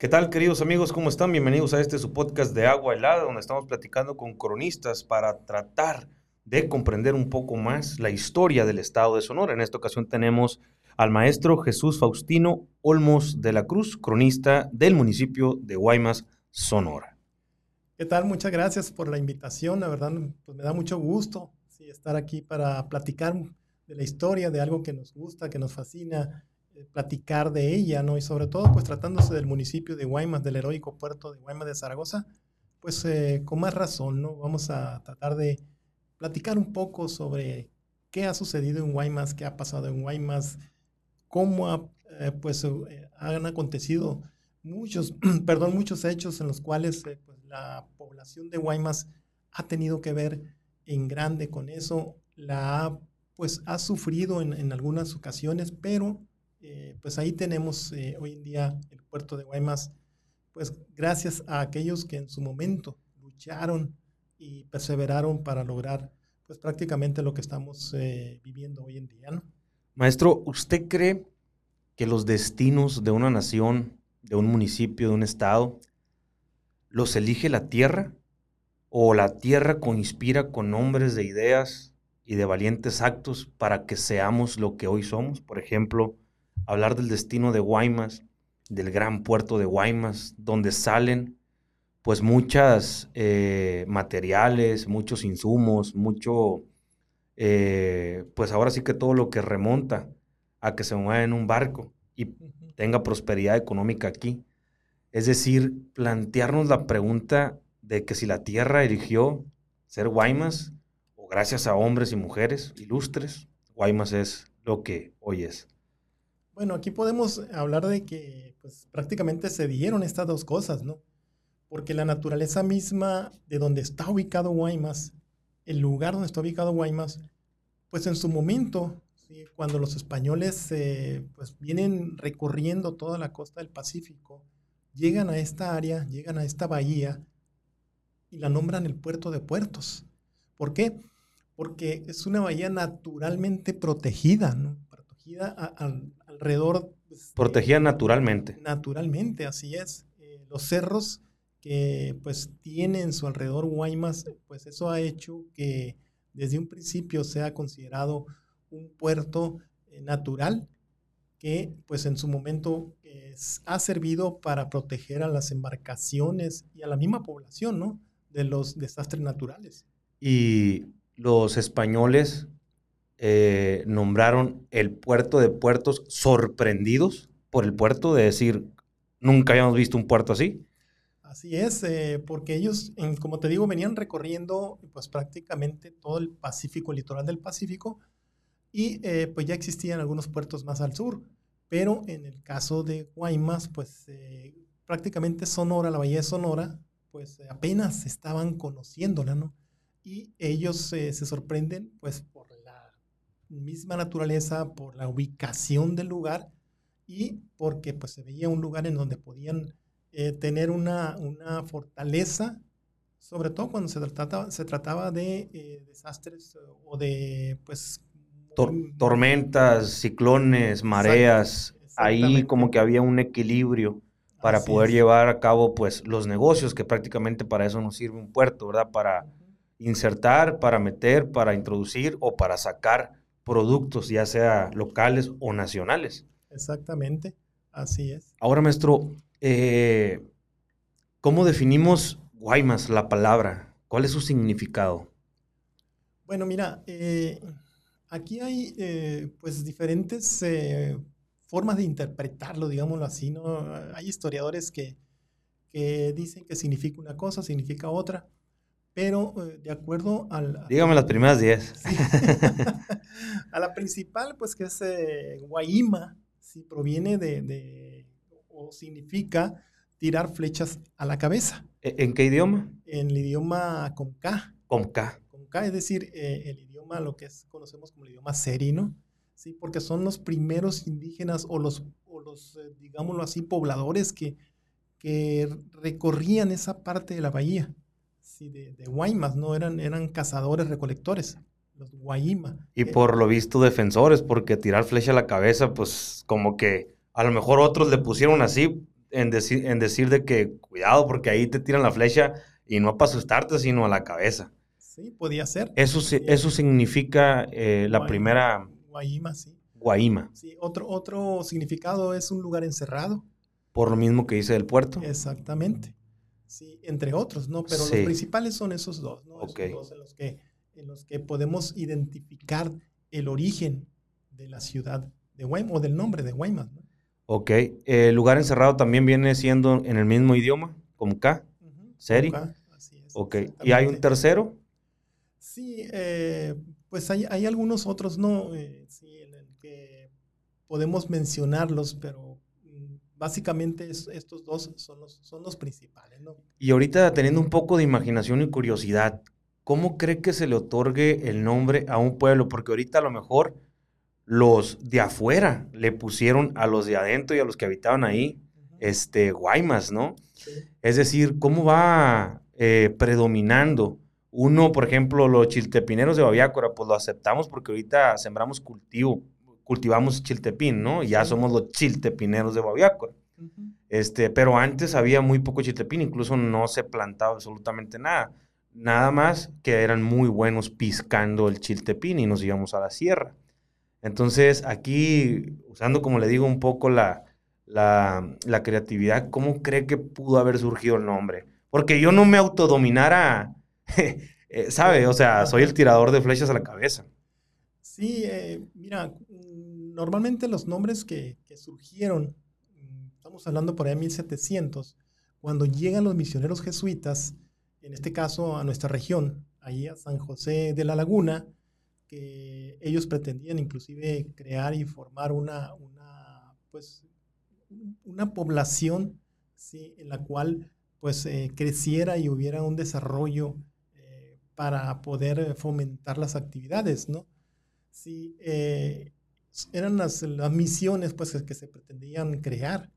¿Qué tal, queridos amigos? ¿Cómo están? Bienvenidos a este su podcast de Agua Helada, donde estamos platicando con cronistas para tratar de comprender un poco más la historia del estado de Sonora. En esta ocasión tenemos al maestro Jesús Faustino Olmos de la Cruz, cronista del municipio de Guaymas, Sonora. ¿Qué tal? Muchas gracias por la invitación. La verdad, pues me da mucho gusto estar aquí para platicar de la historia, de algo que nos gusta, que nos fascina, platicar de ella, ¿no? Y sobre todo, pues tratándose del municipio de Guaymas, del heroico puerto de Guaymas de Zaragoza, pues eh, con más razón, ¿no? Vamos a tratar de platicar un poco sobre qué ha sucedido en Guaymas, qué ha pasado en Guaymas, cómo eh, pues han acontecido muchos, perdón, muchos hechos en los cuales pues, la población de Guaymas ha tenido que ver en grande con eso, la ha, pues ha sufrido en algunas ocasiones, pero eh, pues ahí tenemos eh, hoy en día el puerto de Guaymas, pues gracias a aquellos que en su momento lucharon y perseveraron para lograr pues prácticamente lo que estamos eh, viviendo hoy en día. Maestro, ¿usted cree que los destinos de una nación, de un municipio, de un estado, los elige la tierra? ¿O la tierra conspira con hombres de ideas y de valientes actos para que seamos lo que hoy somos? Por ejemplo, hablar del destino de Guaymas, del gran puerto de Guaymas, donde salen pues muchas eh, materiales, muchos insumos, mucho, eh, pues ahora sí que todo lo que remonta a que se mueva en un barco y tenga prosperidad económica aquí. Es decir, plantearnos la pregunta de que si la tierra eligió ser Guaymas, o gracias a hombres y mujeres ilustres, Guaymas es lo que hoy es. Bueno, aquí podemos hablar de que pues, prácticamente se dieron estas dos cosas, ¿no? Porque la naturaleza misma de donde está ubicado Guaymas, el lugar donde está ubicado Guaymas, pues en su momento, cuando los españoles pues vienen recorriendo toda la costa del Pacífico, llegan a esta área, llegan a esta bahía y la nombran el puerto de puertos. ¿Por qué? Porque es una bahía naturalmente protegida, ¿no? Protegida al alrededor. Pues, Protegida naturalmente. Naturalmente, así es. Eh, los cerros que pues tienen su alrededor Guaymas, pues eso ha hecho que desde un principio sea considerado un puerto eh, natural que pues en su momento ha servido para proteger a las embarcaciones y a la misma población, ¿no? De los desastres naturales. Y los españoles eh, nombraron el puerto de puertos sorprendidos por el puerto, de decir, nunca habíamos visto un puerto así. Así es, eh, porque ellos, como te digo, venían recorriendo pues prácticamente todo el Pacífico, el litoral del Pacífico, y eh, pues ya existían algunos puertos más al sur, pero en el caso de Guaymas, pues prácticamente Sonora, la bahía de Sonora, pues apenas estaban conociéndola, ¿no? Y ellos se sorprenden pues misma naturaleza, por la ubicación del lugar y porque pues se veía un lugar en donde podían eh, tener una, una, fortaleza, sobre todo cuando se trataba, se trataba de eh, desastres o de pues... tormentas, ciclones, mareas, ahí como que había un equilibrio para poder llevar a cabo pues los negocios que prácticamente para eso nos sirve un puerto, ¿verdad? Para insertar, para meter, para introducir o para sacar productos, ya sea locales o nacionales. Exactamente, así es. Ahora, maestro, eh, ¿cómo definimos Guaymas, la palabra? ¿Cuál es su significado? Bueno, mira, eh, aquí hay eh, pues diferentes formas de interpretarlo, digámoslo así, ¿no? Hay historiadores que, que dicen que significa una cosa, significa otra. Pero eh, de acuerdo al... Dígame las primeras 10. a la principal, pues que es eh, Guayima, sí, proviene de, o significa tirar flechas a la cabeza. ¿E, ¿En qué idioma? En el idioma Conca. Conca. Conca, es decir, eh, el idioma, lo que es, conocemos como el idioma serino, sí, porque son los primeros indígenas o los, o los digámoslo así, pobladores que, que recorrían esa parte de la bahía de, Guaymas, ¿no? Eran, eran cazadores recolectores, los Guayima. Y por lo visto defensores, porque tirar flecha a la cabeza, pues como que a lo mejor otros le pusieron así, en, decir, en decir de que cuidado porque ahí te tiran la flecha y no para asustarte, sino a la cabeza. Sí, podía ser. Eso, eso significa eh, la primera... Guaima, sí. Guaima. Sí, otro, otro significado es un lugar encerrado. Por lo mismo que dice del puerto. Exactamente. Sí, entre otros, ¿no? Pero los principales son esos dos, ¿no? Esos dos en los, que, en los que podemos identificar el origen de la ciudad de Guaymas o del nombre de Guaymas, ¿no? Ok. ¿El lugar encerrado también viene siendo en el mismo idioma, como K? ¿Seri? así es. Ok. ¿Y hay un tercero? Sí, eh, pues hay, hay, algunos otros, ¿no? Eh, sí, en el que podemos mencionarlos, pero básicamente estos dos son los, son los principales, ¿no? Y ahorita teniendo un poco de imaginación y curiosidad, ¿cómo cree que se le otorgue el nombre a un pueblo? Porque ahorita a lo mejor los de afuera le pusieron a los de adentro y a los que habitaban ahí, este, Guaymas, ¿no? Es decir, ¿cómo va eh, predominando uno, por ejemplo, los chiltepineros de Babiácora, pues lo aceptamos porque ahorita sembramos cultivo, cultivamos chiltepín, ¿no? Ya somos los chiltepineros de Babiácora. este, pero antes había muy poco chiltepín, incluso no se plantaba absolutamente nada. Nada más que eran muy buenos piscando el chiltepín y nos íbamos a la sierra. Entonces, aquí, usando, como le digo, un poco la, la, la creatividad, ¿cómo cree que pudo haber surgido el nombre? Porque yo no me autodominara Eh, ¿Sabe? O sea, soy el tirador de flechas a la cabeza. Sí, eh, mira, normalmente los nombres que, surgieron, estamos hablando por ahí de 1700, cuando llegan los misioneros jesuitas, en este caso a nuestra región, ahí a San José de la Laguna, que ellos pretendían inclusive crear y formar una, pues, una población ¿sí? en la cual pues eh, creciera y hubiera un desarrollo para poder fomentar las actividades, ¿no? Sí, eh, eran las, misiones pues, que se pretendían crear.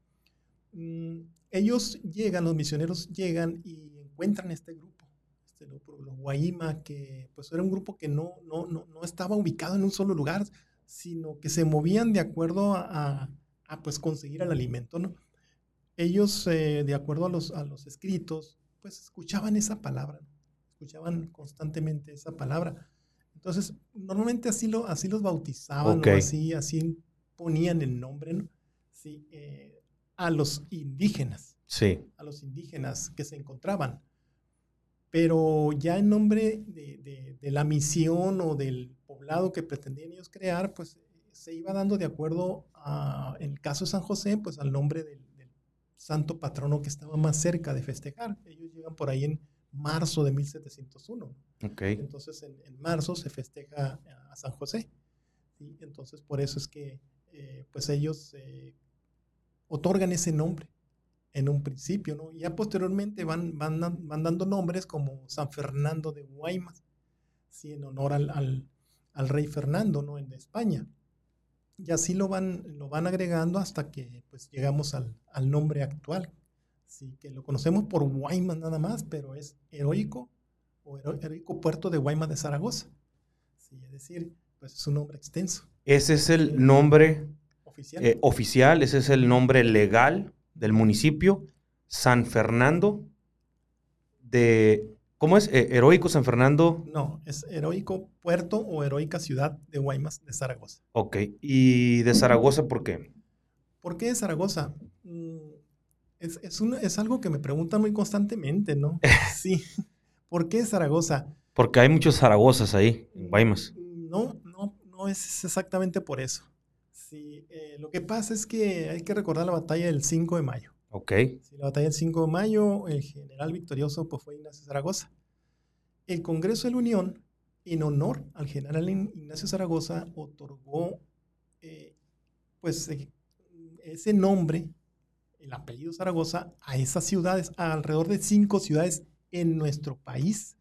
Mm, ellos llegan, los misioneros llegan y encuentran este grupo, este los Guaima, que pues era un grupo que no, no, no, no, estaba ubicado en un solo lugar, sino que se movían de acuerdo a, a, pues conseguir el alimento, ¿no? Ellos, eh, de acuerdo a los, a los escritos, pues escuchaban esa palabra, escuchaban constantemente esa palabra. Entonces, normalmente así, lo, así los bautizaban, o así, así ponían el nombre, ¿no? Sí, eh, a los indígenas. Sí. A los indígenas que se encontraban. Pero ya en nombre de, de, la misión o del poblado que pretendían ellos crear, pues se iba dando de acuerdo a, en el caso de San José, pues al nombre del, del santo patrono que estaba más cerca de festejar. Ellos llegan por ahí en marzo de 1701. Okay. Entonces, en, marzo se festeja a San José. ¿sí? Entonces, por eso es que eh, pues ellos eh, otorgan ese nombre en un principio, ¿no? Ya posteriormente van, van, van dando nombres como San Fernando de Guaymas, ¿sí? en honor al, al, al, rey Fernando, ¿no? En España. Y así lo van, lo van agregando hasta que pues llegamos al, al nombre actual, Sí, que lo conocemos por Guaymas nada más, pero es heroico o heroico puerto de Guaymas de Zaragoza. Sí, es decir, pues es un nombre extenso. Ese es el nombre oficial, eh, oficial ese es el nombre legal del municipio, San Fernando de... ¿Cómo es? Eh, ¿Heroico San Fernando? No, es heroico puerto o heroica ciudad de Guaymas de Zaragoza. Ok, ¿y de Zaragoza por qué? ¿Por qué de Zaragoza? Mm, es, es, es algo que me preguntan muy constantemente, ¿no? Sí. ¿Por qué Zaragoza? Porque hay muchos Zaragozas ahí, en Guaymas. No, no, no es exactamente por eso. Sí, eh, lo que pasa es que hay que recordar la batalla del 5 de mayo. Ok. Sí, la batalla del 5 de mayo, el general victorioso pues, fue Ignacio Zaragoza. El Congreso de la Unión, en honor al general Ignacio Zaragoza, otorgó eh, pues, eh, ese nombre el apellido Zaragoza a esas ciudades, a alrededor de cinco ciudades en nuestro país.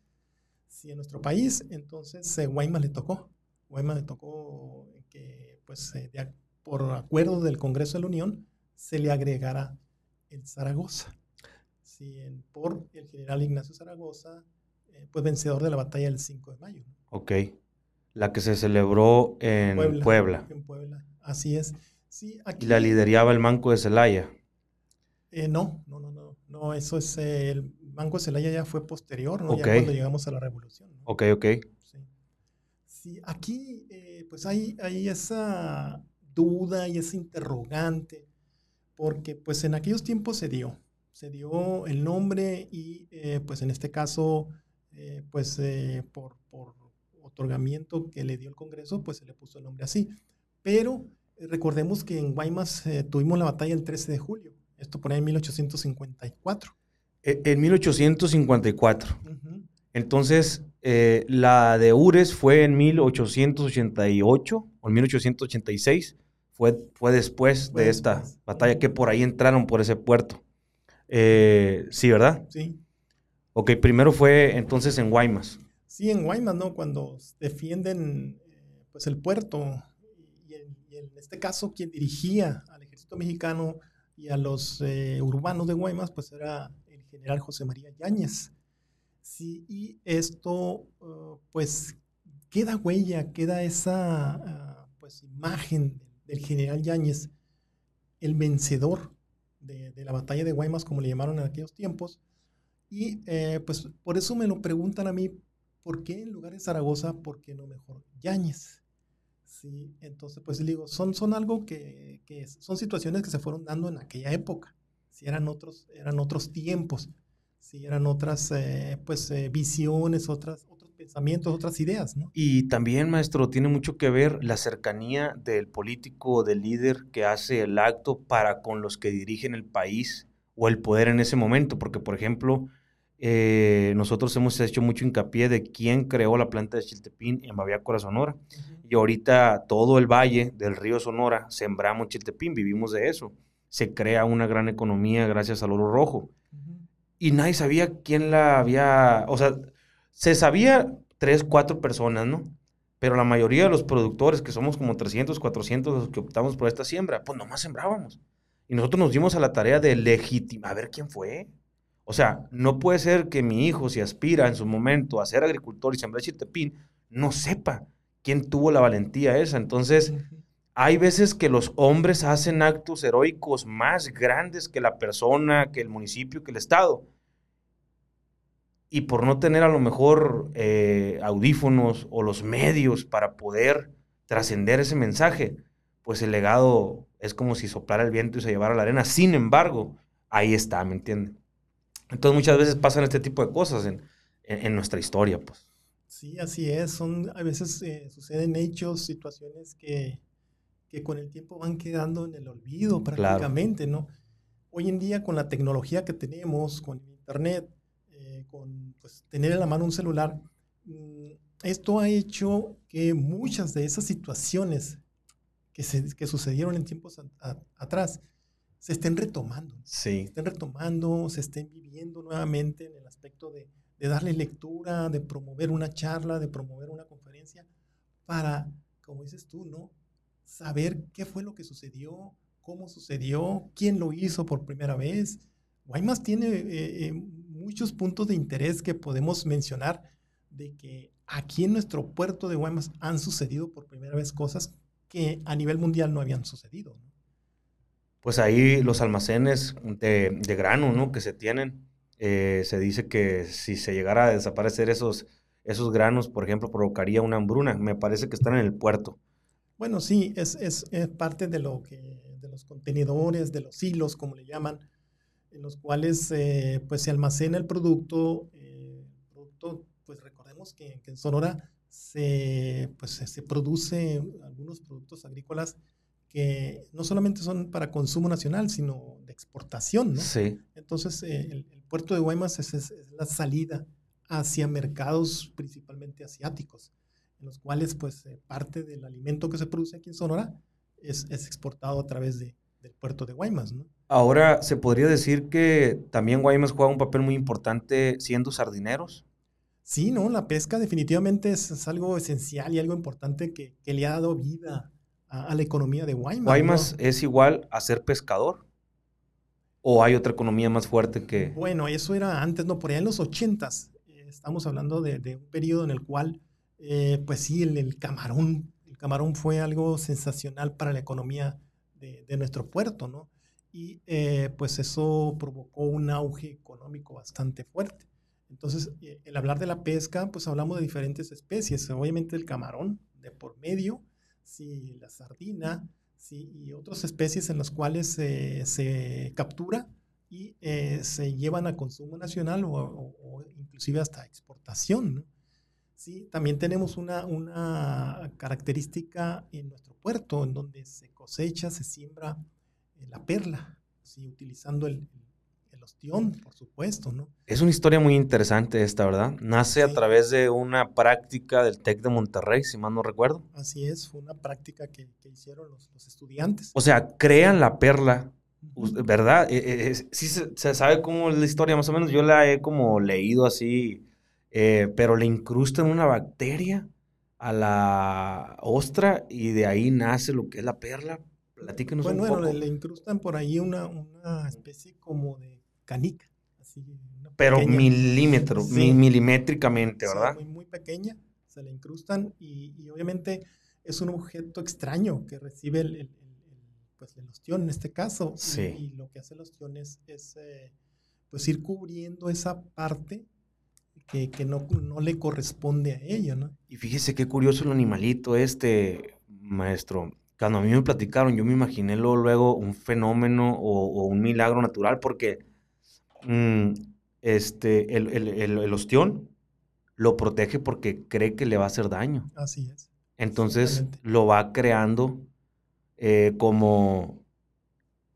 Sí, en nuestro país, entonces eh, Guaymas le tocó. Guaymas le tocó que, pues, eh, por acuerdo del Congreso de la Unión, se le agregara el Zaragoza. Sí, por el general Ignacio Zaragoza, eh, pues vencedor de la batalla del 5 de mayo. Ok. La que se celebró en Puebla. En Puebla, así es. Sí, aquí, y la lideraba el Manco de Celaya. Eh, no, no, no, no, no, eso es, el Banco Celaya ya fue posterior, ¿no? Ya cuando llegamos a la revolución. ¿no? Ok, ok. Sí, sí aquí eh, pues hay, hay esa duda y ese interrogante, porque pues en aquellos tiempos se dio, se dio el nombre y eh, pues en este caso, eh, pues eh, por, por, otorgamiento que le dio el Congreso, pues se le puso el nombre así. Pero recordemos que en Guaymas tuvimos la batalla el 13 de julio, esto por ahí en 1854. E, en 1854. Uh -huh. Entonces, eh, la de Ures fue en 1888 o en 1886. Fue, fue después fue de después. esta batalla que por ahí entraron por ese puerto. Eh, sí, ¿verdad? Sí. Ok, primero fue entonces en Guaymas. Sí, en Guaymas, ¿no? Cuando defienden pues el puerto y en, y en este caso quien dirigía al ejército mexicano y a los eh, urbanos de Guaymas pues era general José María Yáñez. Sí, y esto, uh, pues, queda huella, queda esa uh, pues, imagen del general Yáñez, el vencedor de, de, la batalla de Guaymas, como le llamaron en aquellos tiempos. Y eh, pues por eso me lo preguntan a mí, ¿por qué en lugar de Zaragoza, por qué no mejor Yáñez? Sí, entonces pues digo, son, son algo que, que son situaciones que se fueron dando en aquella época, si eran otros, eran otros tiempos sí, eran otras eh, pues, eh, visiones, otras, otros pensamientos, otras ideas. ¿no? Y también, maestro, tiene mucho que ver la cercanía del político, del líder que hace el acto para con los que dirigen el país o el poder en ese momento, porque, por ejemplo, eh, nosotros hemos hecho mucho hincapié de quién creó la planta de Chiltepín en Baviácora, Sonora. Uh -huh. Y ahorita todo el valle del río Sonora sembramos Chiltepín, vivimos de eso. Se crea una gran economía gracias al oro rojo y nadie sabía quién la había, o sea, se sabía tres, cuatro personas, ¿no? Pero la mayoría de los productores, que somos como 300, 400 los que optamos por esta siembra, pues nomás sembrábamos. Y nosotros nos dimos a la tarea de legitimar, a ver quién fue. O sea, no puede ser que mi hijo, si aspira en su momento a ser agricultor y sembrar chiltepín, no sepa quién tuvo la valentía esa. Entonces, hay veces que los hombres hacen actos heroicos más grandes que la persona, que el municipio, que el Estado. Y por no tener a lo mejor eh, audífonos o los medios para poder trascender ese mensaje, pues el legado es como si soplara el viento y se llevara la arena. Sin embargo, ahí está, ¿me entiende? Entonces muchas veces pasan este tipo de cosas en, en, en nuestra historia, pues. Sí, así es. Son, a veces eh, suceden hechos, situaciones que, que con el tiempo van quedando en el olvido prácticamente, claro. ¿no? Hoy en día con la tecnología que tenemos, con internet, eh, con pues, tener en la mano un celular, mmm, esto ha hecho que muchas de esas situaciones que, se, que sucedieron en tiempos a, a, atrás se estén retomando. Sí. Se estén retomando, se estén viviendo nuevamente en el aspecto de, de darle lectura, de promover una charla, de promover una conferencia, para, como dices tú, ¿no? Saber qué fue lo que sucedió, cómo sucedió, quién lo hizo por primera vez. Guaymas tiene eh, eh, muchos puntos de interés que podemos mencionar de que aquí en nuestro puerto de Guaymas han sucedido por primera vez cosas que a nivel mundial no habían sucedido. Pues ahí los almacenes de, de grano ¿no? que se tienen, eh, se dice que si se llegara a desaparecer esos, esos granos, por ejemplo, provocaría una hambruna. Me parece que están en el puerto. Bueno, sí, es, es, es, parte de, lo que, de los contenedores, de los hilos, como le llaman, en los cuales eh, pues se almacena el producto. Eh, producto pues recordemos que, que, en Sonora se, pues, se produce algunos productos agrícolas que no solamente son para consumo nacional, sino de exportación, ¿no? Sí. Entonces, eh, el, el, puerto de Guaymas es, es, es la salida hacia mercados principalmente asiáticos en los cuales pues eh, parte del alimento que se produce aquí en Sonora es, es exportado a través de, del puerto de Guaymas. ¿no? Ahora, ¿se podría decir que también Guaymas juega un papel muy importante siendo sardineros? Sí, ¿no? La pesca definitivamente es, es algo esencial y algo importante que, que le ha dado vida a, a, la economía de Guaymas. ¿Guaymas ¿no? es igual a ser pescador? ¿O hay otra economía más fuerte que...? Bueno, eso era antes, ¿no? Por allá en los ochentas. Eh, estamos hablando de, de un periodo en el cual eh, pues sí, el, el, camarón, el camarón fue algo sensacional para la economía de, de, nuestro puerto, ¿no? y eh, pues eso provocó un auge económico bastante fuerte. Entonces, eh, el hablar de la pesca, pues hablamos de diferentes especies, obviamente el camarón de por medio, sí, la sardina, sí, y otras especies en las cuales se captura y eh, se llevan a consumo nacional o, inclusive hasta exportación. Sí, también tenemos una, una, característica en nuestro puerto, en donde se cosecha, se siembra eh, la perla, ¿sí? utilizando el, el, ostión, por supuesto. ¿no? Es una historia muy interesante esta, ¿verdad? Nace a través de una práctica del TEC de Monterrey, si mal no recuerdo. Así es, fue una práctica que, que hicieron los, los estudiantes. O sea, crean la perla ¿Verdad? Eh, eh, sí se, sabe cómo es la historia, más o menos. Yo la he como leído así, eh, pero le incrustan una bacteria a la ostra y de ahí nace lo que es la perla. Platíquenos bueno, un poco. Bueno, le, incrustan por ahí una, una especie como de canica. Así, pero milímetro, milimétricamente, ¿verdad? muy, muy, pequeña, se le incrustan y, y, obviamente es un objeto extraño que recibe el pues el ostión en este caso. Y, lo que hace el ostión es, eh, pues ir cubriendo esa parte que, no, no, le corresponde a ella, ¿no? Y fíjese qué curioso el animalito este, maestro. Cuando a mí me platicaron, yo me imaginé luego, un fenómeno o, un milagro natural porque mm, este, el, el, el, ostión lo protege porque cree que le va a hacer daño. Así es. Entonces lo va creando eh, como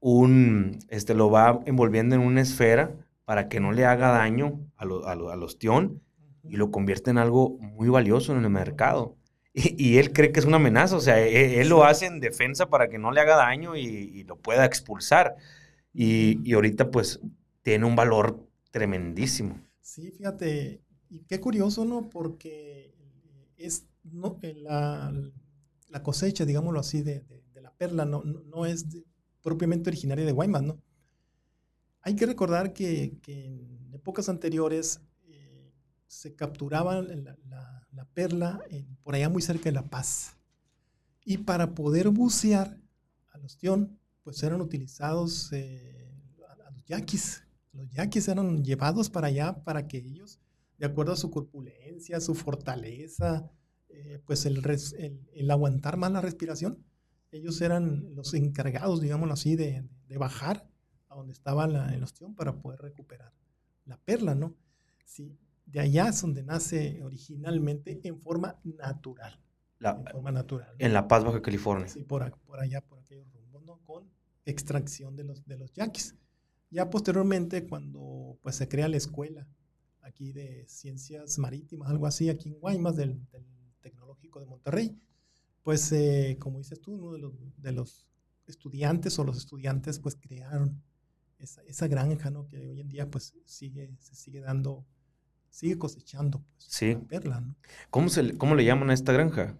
un, este, lo va envolviendo en una esfera para que no le haga daño a lo, a ostión y lo convierte en algo muy valioso en el mercado. Y, él cree que es una amenaza, o sea, e, él, lo hace en defensa para que no le haga daño y, lo pueda expulsar. Y, y, ahorita pues tiene un valor tremendísimo. Sí, fíjate, y qué curioso, ¿no? Porque es no, la, la cosecha, digámoslo así, de, perla no, no, es propiamente originaria de Guaymas, ¿no? Hay que recordar que, en épocas anteriores eh, se capturaba la, perla por allá muy cerca de La Paz. Y para poder bucear al ostión, pues eran utilizados eh, a, los yaquis. Los yaquis eran llevados para allá para que ellos, de acuerdo a su corpulencia, su fortaleza, eh, pues el, aguantar más la respiración, ellos eran los encargados, digámoslo así, de, bajar donde estaba la, el ostión para poder recuperar la perla, ¿no? Sí, de allá es donde nace originalmente en forma natural. en forma natural. En La Paz, Baja California. Sí, por, por allá, por aquellos rumbos, ¿no? Con extracción de los, de los yaquis. Ya posteriormente, cuando pues se crea la escuela aquí de ciencias marítimas, algo así, aquí en Guaymas, del, del Tecnológico de Monterrey, pues eh, como dices tú, uno de los, de los, estudiantes o los estudiantes pues crearon esa, esa, granja, ¿no? Que hoy en día pues sigue, se sigue dando, sigue cosechando pues, sí. perla, ¿no? ¿Cómo, se, ¿Cómo le llaman a esta granja?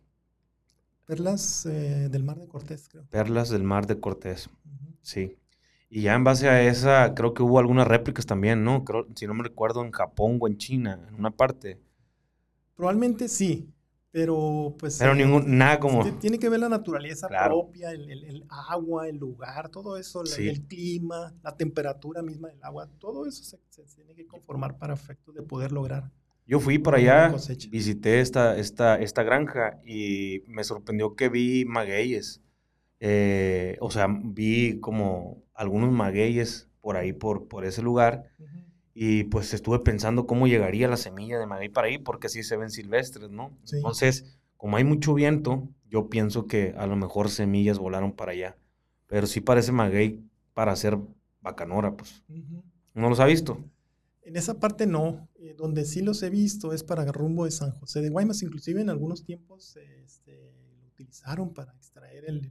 Perlas eh, del Mar de Cortés, creo. Perlas del Mar de Cortés, sí. Y ya en base a esa, creo que hubo algunas réplicas también, ¿no? Creo, si no me recuerdo, en Japón o en China, en una parte. Probablemente sí pero pues... Pero ningún, nada como... Tiene que ver la naturaleza propia, el, el, agua, el lugar, todo eso, el clima, la temperatura misma del agua, todo eso se, tiene que conformar para efectos de poder lograr. Yo fui para allá, visité esta, esta, esta granja y me sorprendió que vi magueyes. Eh, o sea, vi como algunos magueyes por ahí, por, por ese lugar. Y pues estuve pensando cómo llegaría la semilla de maguey para ahí, porque así se ven silvestres, ¿no? Entonces, como hay mucho viento, yo pienso que a lo mejor semillas volaron para allá. Pero sí parece maguey para hacer bacanora, pues. ¿No los ha visto? En esa parte no. Eh, donde sí los he visto es para rumbo de San José de Guaymas. Inclusive en algunos tiempos este, lo utilizaron para extraer el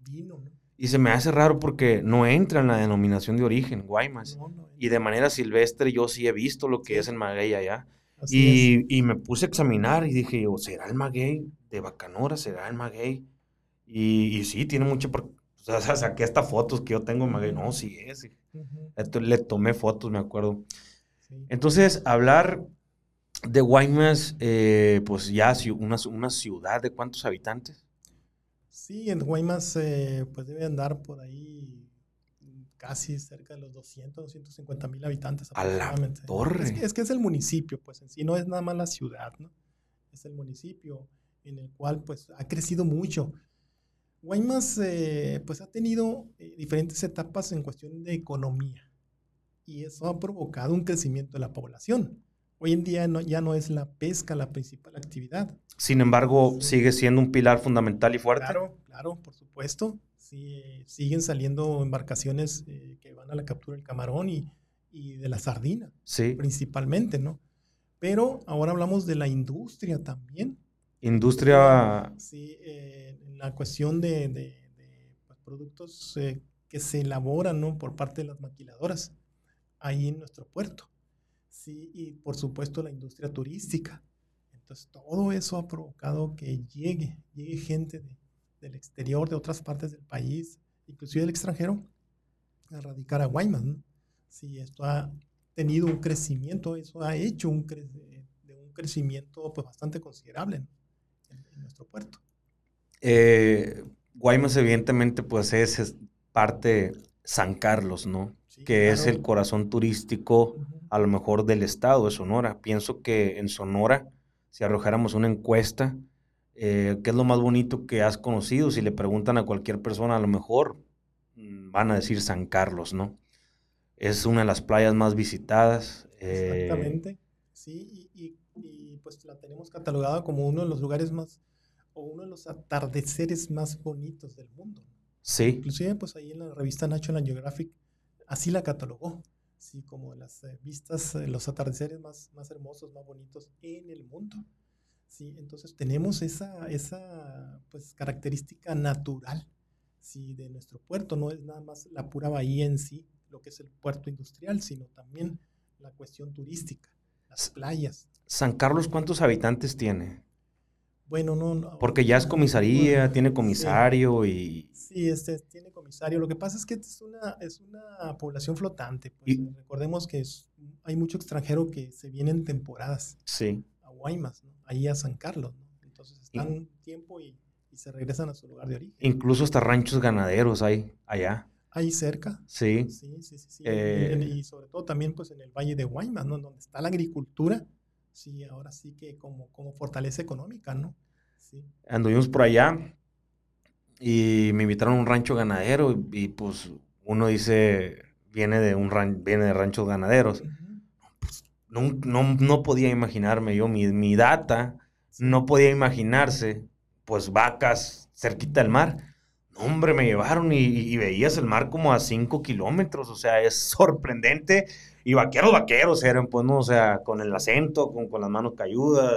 vino, ¿no? Y se me hace raro porque no entra en la denominación de origen, Guaymas. y de manera silvestre yo sí he visto lo que es el maguey allá. Y, y, me puse a examinar y dije, ¿será el maguey de Bacanora? ¿Será el maguey? Y, y sí, tiene mucho... O sea, saqué hasta fotos que yo tengo maguey. No, sí es. Le tomé fotos, me acuerdo. Entonces, hablar de Guaymas, eh, pues ya una, una ciudad de cuántos habitantes? Sí, en Guaymas eh, pues debe andar por ahí casi cerca de los 200, 250 mil habitantes. A la torre. Es que, es que, es el municipio, pues en sí no es nada más la ciudad, ¿no? Es el municipio en el cual pues ha crecido mucho. Guaymas eh, pues ha tenido eh, diferentes etapas en cuestión de economía y eso ha provocado un crecimiento de la población. Hoy en día ya no es la pesca la principal actividad. Sin embargo, sigue siendo un pilar fundamental y fuerte. Claro, claro, por supuesto. Sí, siguen saliendo embarcaciones eh, que van a la captura del camarón y, y de la sardina, sí. principalmente, ¿no? Pero ahora hablamos de la industria también. Industria. Sí, eh, la cuestión de, de, pues, productos eh, que se elaboran ¿no? por parte de las maquiladoras ahí en nuestro puerto. Sí, y por supuesto la industria turística. Entonces, todo eso ha provocado que llegue, llegue gente del exterior, de otras partes del país, inclusive del extranjero, a radicar a Guaymas. ¿no? Sí, esto ha tenido un crecimiento, eso ha hecho un, un crecimiento pues, bastante considerable en, en nuestro puerto. Eh, Guaymas evidentemente pues es, parte San Carlos, ¿no? que es el corazón turístico a lo mejor del estado de Sonora. Pienso que en Sonora, si arrojáramos una encuesta, eh, ¿qué es lo más bonito que has conocido? Si le preguntan a cualquier persona, a lo mejor mm, van a decir San Carlos, ¿no? Es una de las playas más visitadas. Eh, Exactamente, sí, y, y, pues la tenemos catalogada como uno de los lugares más o uno de los atardeceres más bonitos del mundo. Sí. Inclusive, pues ahí en la revista National Geographic así la catalogó, sí, como las eh, vistas, eh, los atardeceres más, más hermosos, más bonitos en el mundo. Sí, entonces tenemos esa, esa pues, característica natural sí, de nuestro puerto. No es nada más la pura bahía en sí, lo que es el puerto industrial, sino también la cuestión turística, las playas. San Carlos, ¿cuántos habitantes tiene? Bueno, no. Porque ya es comisaría, tiene comisario y. Sí, este, tiene comisario. Lo que pasa es que es una, es una población flotante. Pues, recordemos que hay mucho extranjero que se vienen en temporadas. Sí. A Guaymas, ¿no? ahí a San Carlos. ¿no? Entonces están tiempo y, y, se regresan a su lugar de origen. Incluso hasta ranchos ganaderos hay allá. Ahí cerca. Sí. Sí, sí, sí. Eh, y, sobre todo también pues en el Valle de Guaymas, ¿no? Donde está la agricultura sí, ahora sí que como, como fortaleza económica, ¿no? Sí. Anduvimos por allá y me invitaron a un rancho ganadero y, pues uno dice, viene de, un ran viene de ranchos ganaderos. Pues, no, no, no, podía imaginarme yo, mi, mi data no podía imaginarse, pues vacas cerquita del mar. No, hombre, me llevaron y, y, veías el mar como a 5 kilómetros, o sea, es sorprendente y vaqueros, vaqueros eran, pues, ¿no? O sea, con el acento, con, con las manos cayudas,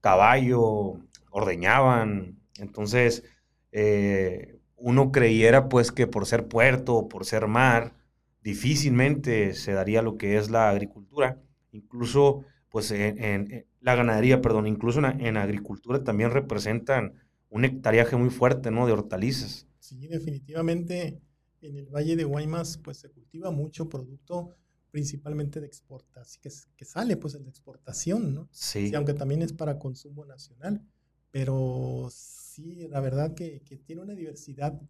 caballo, ordeñaban. Entonces, eh, uno creyera, pues, que por ser puerto o por ser mar, difícilmente se daría lo que es la agricultura. Incluso, pues, en, la ganadería, perdón, incluso en, en, agricultura también representan un hectareaje muy fuerte, ¿no? De hortalizas. Sí, definitivamente en el Valle de Guaymas, pues, se cultiva mucho producto principalmente de exportación, que, que sale pues el de exportación, ¿no? Sí. Aunque también es para consumo nacional, pero sí, la verdad que, que tiene una diversidad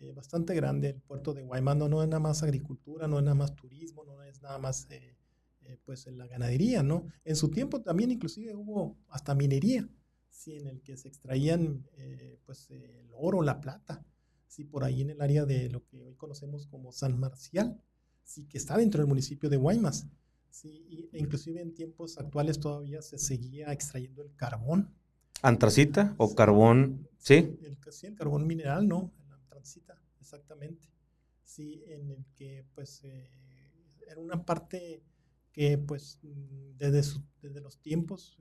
eh, bastante grande el puerto de Guaymas, no, es nada más agricultura, no es nada más turismo, no es nada más eh, eh, pues la ganadería, ¿no? En su tiempo también inclusive hubo hasta minería, sí, en el que se extraían pues el oro, la plata, sí, por ahí en el área de lo que hoy conocemos como San Marcial, sí, que está dentro del municipio de Guaymas. Sí, e inclusive en tiempos actuales todavía se seguía extrayendo el carbón. ¿Antracita o carbón? Sí. El, sí, el carbón mineral, ¿no? El antracita, exactamente. Sí, en el que pues eh, era una parte que pues desde, desde los tiempos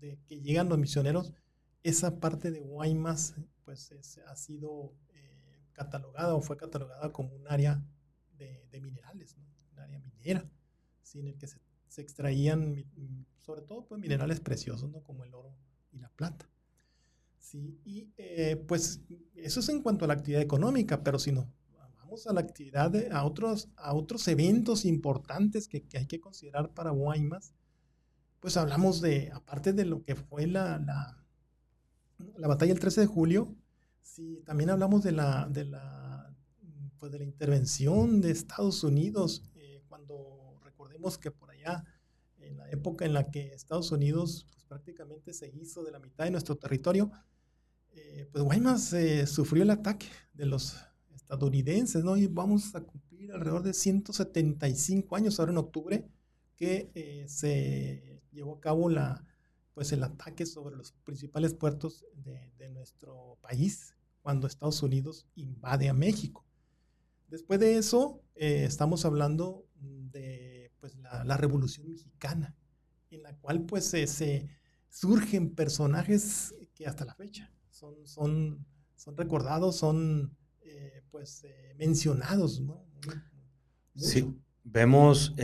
de que llegan los misioneros, esa parte de Guaymas pues ha sido eh, catalogada o fue catalogada como un área de, minerales, ¿no? un área minera, ¿sí? en el que se, se, extraían sobre todo pues, minerales preciosos, ¿no? como el oro y la plata. Sí, y eh, pues eso es en cuanto a la actividad económica, pero si nos vamos a la actividad, de, a, otros, a otros eventos importantes que, que, hay que considerar para Guaymas, pues hablamos de, aparte de lo que fue la, la, la batalla del 13 de julio, sí, también hablamos de la, de la de la intervención de Estados Unidos, eh, cuando recordemos que por allá, en la época en la que Estados Unidos pues, prácticamente se hizo de la mitad de nuestro territorio, eh, pues Guaymas eh, sufrió el ataque de los estadounidenses, ¿no? Y vamos a cumplir alrededor de 175 años ahora en octubre que se llevó a cabo la, pues el ataque sobre los principales puertos de, de nuestro país cuando Estados Unidos invade a México. Después de eso, eh, estamos hablando de pues, la, Revolución Mexicana, en la cual pues se surgen personajes que hasta la fecha son, son, son recordados, son eh, pues eh, mencionados. ¿no? Sí, vemos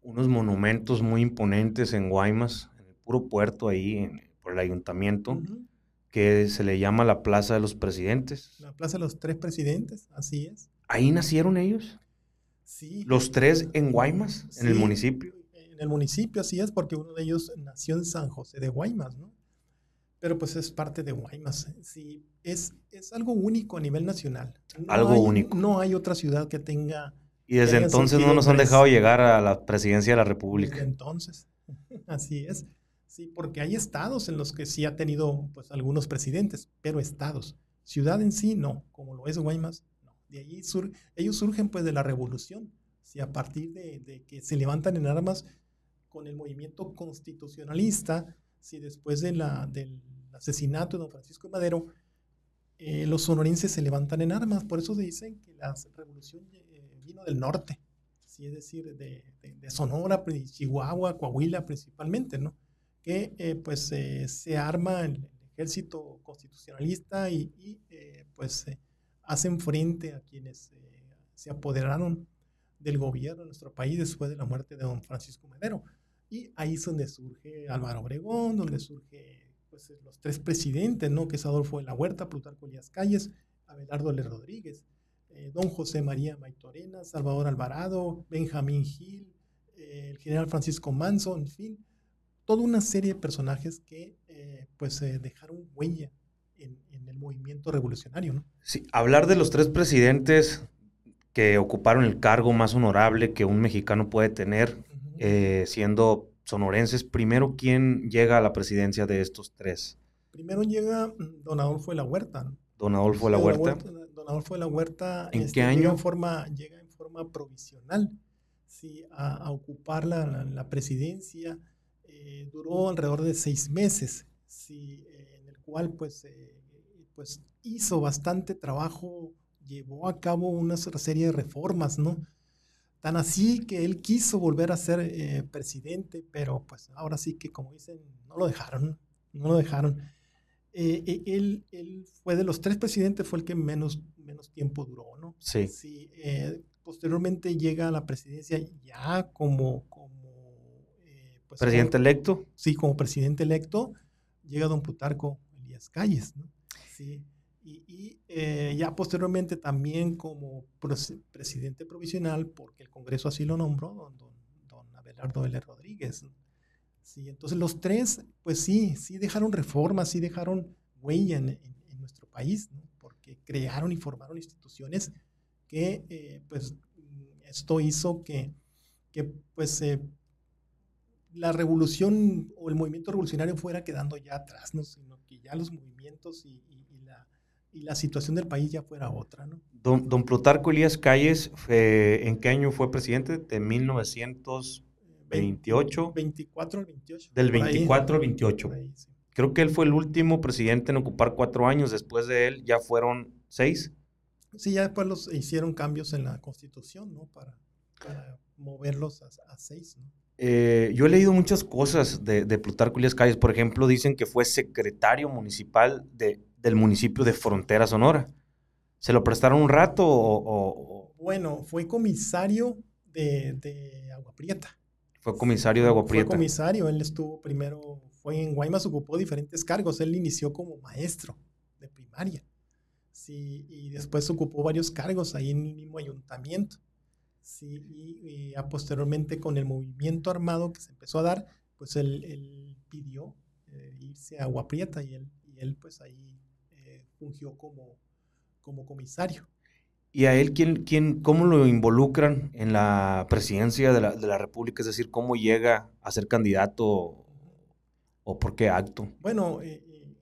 unos monumentos muy imponentes en Guaymas, en el puro puerto ahí, por el ayuntamiento que se le llama la Plaza de los Presidentes. La Plaza de los Tres Presidentes, así es. ¿Ahí nacieron ellos? Sí. ¿Los tres en Guaymas, en el municipio? En el municipio, así es, porque uno de ellos nació en San José de Guaymas, ¿no? Pero pues es parte de Guaymas. Sí, es, es algo único a nivel nacional. algo único. No hay otra ciudad que tenga... Y desde entonces no nos han dejado llegar a la presidencia de la República. Desde entonces, así es. Sí, porque hay estados en los que sí ha tenido pues algunos presidentes, pero estados. Ciudad en sí no, como lo es Guaymas, no. De ahí sur, ellos surgen pues de la revolución, sí, a partir de, que se levantan en armas con el movimiento constitucionalista, sí, después de la, del asesinato de don Francisco Madero, eh, los sonorenses se levantan en armas, por eso dicen que la revolución eh, vino del norte, sí, es decir, de, de, de Sonora, Chihuahua, Coahuila principalmente, ¿no? que eh, pues se arma el, ejército constitucionalista y, eh, pues hacen frente a quienes se apoderaron del gobierno de nuestro país después de la muerte de don Francisco Madero. Y ahí es donde surge Álvaro Obregón, donde surge pues, los tres presidentes, ¿no? que es Adolfo de la Huerta, Plutarco Elías Calles, Abelardo L. Rodríguez, eh, don José María Maitorena, Salvador Alvarado, Benjamín Gil, el general Francisco Manso, en fin, toda una serie de personajes que eh, pues dejaron huella en, el movimiento revolucionario. ¿no? Sí, hablar de los tres presidentes que ocuparon el cargo más honorable que un mexicano puede tener, eh, siendo sonorenses, primero, ¿quién llega a la presidencia de estos tres? Primero llega mm, don Adolfo de la Huerta. Don Adolfo de la Huerta. Don Adolfo de la Huerta. ¿En este, qué año? Llega en forma, llega en forma provisional sí, a, ocupar la presidencia eh, duró alrededor de seis meses, sí, en cual pues, eh, pues hizo bastante trabajo, llevó a cabo una serie de reformas, ¿no? Tan así que él quiso volver a ser eh, presidente, pero pues ahora sí que como dicen, no lo dejaron, no lo dejaron. él, él, fue de los tres presidentes, fue el que menos, menos tiempo duró, ¿no? Sí. sí posteriormente llega a la presidencia ya como, como pues, presidente electo. Sí, como presidente electo llega don Plutarco Elías Calles, ¿no? Sí. Y, eh, ya posteriormente también como presidente provisional, porque el Congreso así lo nombró, don, Abelardo L. Rodríguez. Sí, entonces los tres, pues sí, sí dejaron reformas, sí dejaron huella en, nuestro país, ¿no? porque crearon y formaron instituciones que, eh, pues, esto hizo que, que pues, se la revolución o el movimiento revolucionario fuera quedando ya atrás, ¿no? sino ya los movimientos y, la, situación del país ya fuera otra. ¿no? Don, don Plutarco Elías Calles, ¿en qué año fue presidente? ¿De 1928? 24 al 28. Del 24 al 28. Creo que él fue el último presidente en ocupar cuatro años. Después de él ya fueron seis. Sí, ya después los hicieron cambios en la constitución, ¿no? Para, moverlos a, a seis, ¿no? Eh, yo he leído muchas cosas de, de Plutarco Elías Calles. Por ejemplo, dicen que fue secretario municipal de, del municipio de Frontera Sonora. ¿Se lo prestaron un rato o...? Bueno, fue comisario de, de, Agua Prieta. Fue comisario de Agua Prieta. Fue comisario. Él estuvo primero, fue en Guaymas, ocupó diferentes cargos. Él inició como maestro de primaria. Sí, y después ocupó varios cargos ahí en el mismo ayuntamiento. Sí, y, posteriormente con el movimiento armado que se empezó a dar, pues él, pidió eh, irse a Agua Prieta y él, y él pues ahí eh, fungió como, como comisario. ¿Y a él quién, quién, cómo lo involucran en la presidencia de la, de la República? Es decir, ¿cómo llega a ser candidato o por qué acto? Bueno, eh, eh,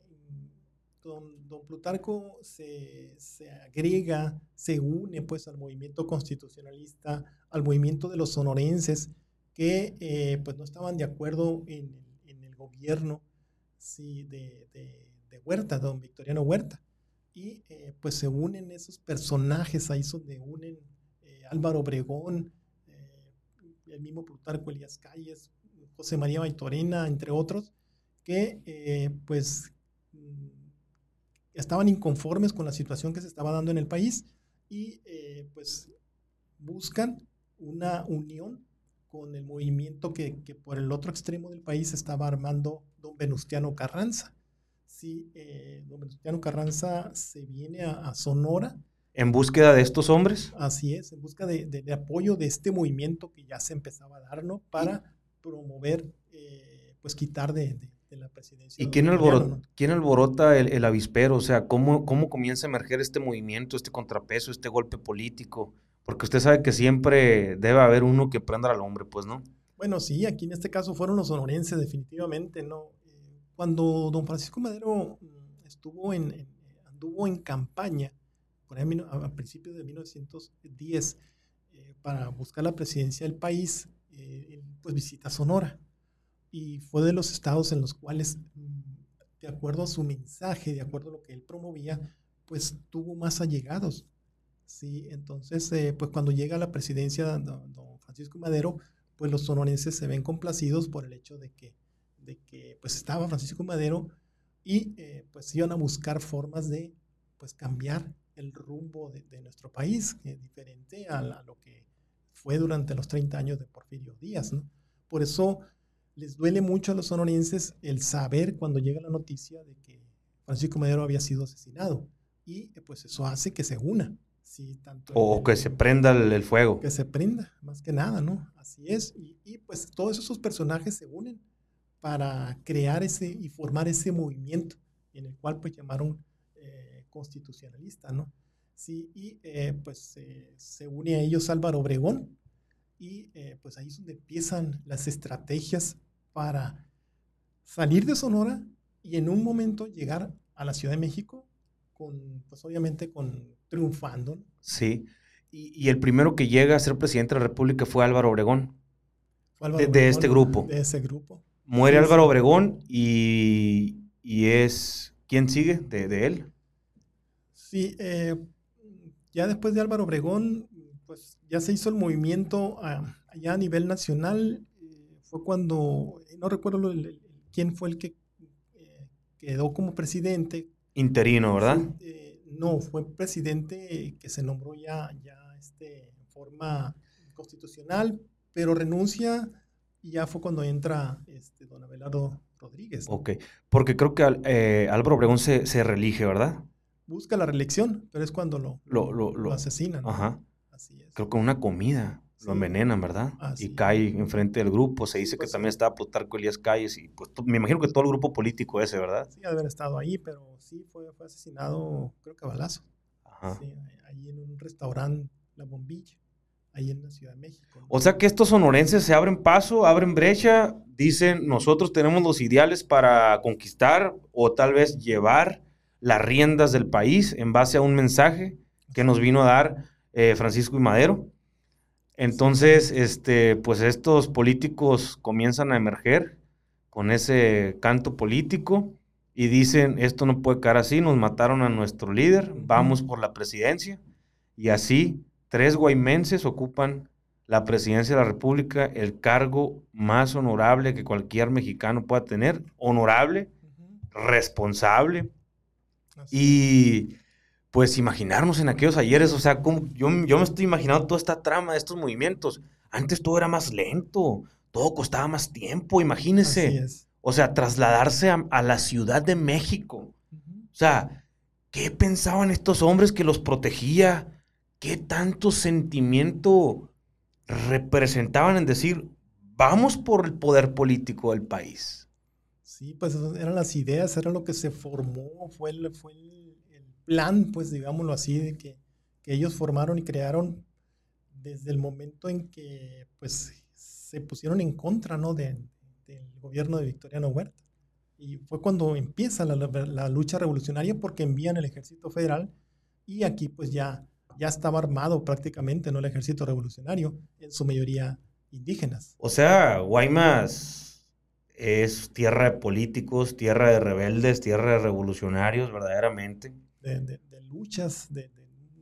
don, don, Plutarco se, se, agrega, se une pues al movimiento constitucionalista, al movimiento de los sonorenses que eh, pues no estaban de acuerdo en, el gobierno sí, de, de, Huerta, don Victoriano Huerta. Y eh, pues se unen esos personajes, ahí donde unen eh, Álvaro Obregón, el mismo Plutarco Elías Calles, José María Baitorena, entre otros, que pues estaban inconformes con la situación que se estaba dando en el país y eh, pues buscan una unión con el movimiento que, que, por el otro extremo del país estaba armando don Venustiano Carranza sí, eh, don Venustiano Carranza se viene a, a, Sonora. ¿En búsqueda de estos hombres? Así es, en busca de, de, de apoyo de este movimiento que ya se empezaba a dar, ¿no? Para promover, eh, pues quitar de, de, la presidencia. ¿Y quién, alborota, ¿no? quién alborota el, el, avispero? O sea, ¿cómo, ¿cómo comienza a emerger este movimiento, este contrapeso, este golpe político? Porque usted sabe que siempre debe haber uno que prenda al hombre, pues, ¿no? Bueno, sí, aquí en este caso fueron los sonorenses, definitivamente, ¿no? cuando don Francisco Madero mm, estuvo en, en anduvo en campaña, por ahí a, principios de 1910, eh, para buscar la presidencia del país, eh, pues visita Sonora. Y fue de los estados en los cuales, mm, de acuerdo a su mensaje, de acuerdo a lo que él promovía, pues tuvo más allegados. Sí, entonces, eh, pues cuando llega a la presidencia don, don Francisco Madero, pues los sonorenses se ven complacidos por el hecho de que de que pues estaba Francisco Madero y eh, pues iban a buscar formas de pues cambiar el rumbo de, nuestro país, que diferente a, a, lo que fue durante los 30 años de Porfirio Díaz. ¿no? Por eso les duele mucho a los sonorenses el saber cuando llega la noticia de que Francisco Madero había sido asesinado y eh, pues eso hace que se una. Sí, tanto o el, que se prenda el, el, fuego. Que se prenda, más que nada, ¿no? Así es. Y, y pues todos esos personajes se unen para crear ese y formar ese movimiento en el cual pues llamaron eh, constitucionalista, ¿no? Sí, y eh, pues eh, se une a ellos Álvaro Obregón y eh, pues ahí es donde empiezan las estrategias para salir de Sonora y en un momento llegar a la Ciudad de México con, pues obviamente con triunfando. ¿no? Sí, y, y, el primero que llega a ser presidente de la República fue Álvaro Obregón. Fue Álvaro de, Obregón, de este grupo. De ese grupo. Muere sí, Álvaro Obregón y, y, es... ¿Quién sigue de, de él? Sí, eh, ya después de Álvaro Obregón, pues ya se hizo el movimiento a, allá a nivel nacional. Eh, fue cuando, no recuerdo el, el, quién fue el que eh, quedó como presidente. Interino, ¿verdad? Sí, no, fue presidente que se nombró ya, ya este, en forma constitucional, pero renuncia y ya fue cuando entra este, don Abelardo Rodríguez. ¿no? Ok, porque creo que eh, Álvaro Obregón se, se, reelige, ¿verdad? Busca la reelección, pero es cuando lo, lo, lo, lo asesinan. ¿no? Ajá. Así es. Creo que una comida sí. lo envenenan, ¿verdad? Así y cae es. enfrente del grupo. Se dice pues que también estaba Plutarco Elías Calles y pues me imagino que todo el grupo político ese, ¿verdad? Sí, haber estado ahí, pero sí fue, fue asesinado, creo que a balazo. Ajá. Sí, ahí en un restaurante, La Bombilla ahí en la Ciudad de México. O sea que estos sonorenses se abren paso, abren brecha, dicen, nosotros tenemos los ideales para conquistar o tal vez llevar las riendas del país en base a un mensaje que nos vino a dar eh, Francisco y Madero. Entonces, este, pues estos políticos comienzan a emerger con ese canto político y dicen, esto no puede quedar así, nos mataron a nuestro líder, vamos por la presidencia. Y así tres guaymenses ocupan la presidencia de la República, el cargo más honorable que cualquier mexicano pueda tener, honorable, responsable. Así. Y pues imaginarnos en aquellos ayeres, o sea, como, yo, yo me estoy imaginando toda esta trama de estos movimientos. Antes todo era más lento, todo costaba más tiempo, imagínese. O sea, trasladarse a, a, la Ciudad de México. Uh -huh. O sea, ¿qué pensaban estos hombres que los protegía? ¿qué tanto sentimiento representaban en decir, vamos por el poder político del país? Sí, pues eran las ideas, era lo que se formó, fue el, fue el plan, pues digámoslo así, de que que ellos formaron y crearon desde el momento en que pues se pusieron en contra ¿no? del gobierno de Victoriano Huerta. Y fue cuando empieza la, la, lucha revolucionaria porque envían el ejército federal y aquí pues ya, ya estaba armado prácticamente ¿no? el ejército revolucionario, en su mayoría indígenas. O sea, Guaymas es tierra de políticos, tierra de rebeldes, tierra de revolucionarios, verdaderamente. De, de, luchas, de,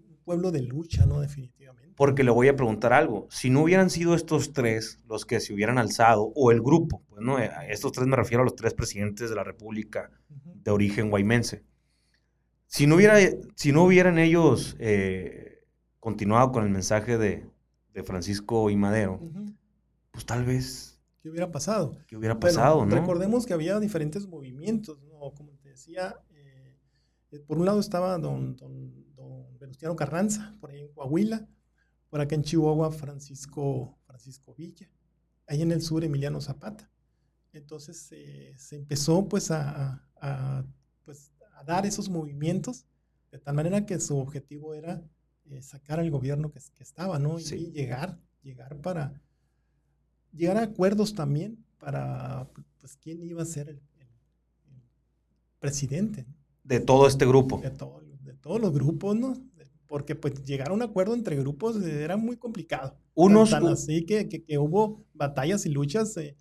un pueblo de lucha, ¿no? Definitivamente. Porque le voy a preguntar algo. Si no hubieran sido estos tres los que se hubieran alzado, o el grupo, pues no, eh, estos tres me refiero a los tres presidentes de la República de origen guaymense. Si no, hubiera, si no hubieran ellos eh, continuado con el mensaje de, de Francisco y Madero, pues tal vez... ¿Qué hubiera pasado? ¿Qué hubiera pasado, no? Recordemos que había diferentes movimientos, ¿no? Como te decía, por un lado estaba don, don, don, Venustiano Carranza, por ahí en Coahuila, por acá en Chihuahua Francisco, Francisco Villa, ahí en el sur Emiliano Zapata. Entonces eh, se empezó pues a, a, pues a dar esos movimientos de tal manera que su objetivo era eh, sacar al gobierno que, que estaba, ¿no? Y llegar, llegar para, llegar a acuerdos también para, pues, quién iba a ser el, presidente. De todo este grupo. De, de todos los grupos, ¿no? Porque pues llegar a un acuerdo entre grupos era muy complicado. Unos... Tan, así que, que, hubo batallas y luchas, eh,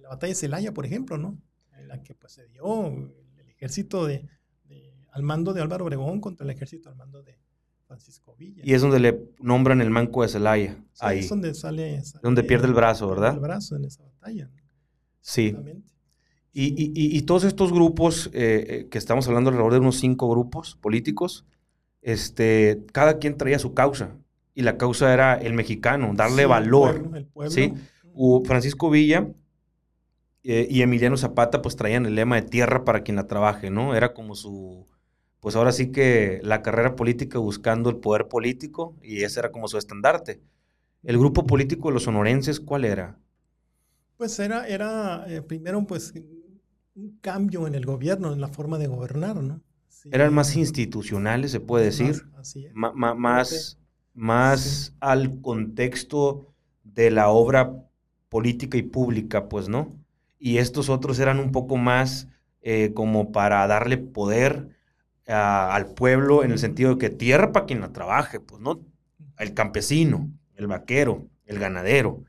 la batalla de Celaya, por ejemplo, ¿no? En la que pues se dio el, ejército de, al mando de Álvaro Obregón contra el ejército al mando de, Francisco Villa. Y es donde le nombran el manco de Celaya. ahí. Es donde sale. donde pierde el brazo, ¿verdad? El brazo en esa batalla. Sí. Y, y, y, todos estos grupos, eh, eh, que estamos hablando alrededor de unos cinco grupos políticos, este, cada quien traía su causa. Y la causa era el mexicano, darle valor. El pueblo, ¿sí? Francisco Villa eh, y Emiliano Zapata, pues traían el lema de tierra para quien la trabaje, ¿no? Era como su, pues ahora sí que la carrera política buscando el poder político y ese era como su estandarte. ¿El grupo político de los sonorenses cuál era? Pues era, era eh, primero pues un cambio en el gobierno, en la forma de gobernar, ¿no? Eran más institucionales, se puede decir. más, más al contexto de la obra política y pública, pues, ¿no? Y estos otros eran un poco más eh, como para darle poder al pueblo en el sentido de que tierra para quien la trabaje, pues no, el campesino, el vaquero, el ganadero.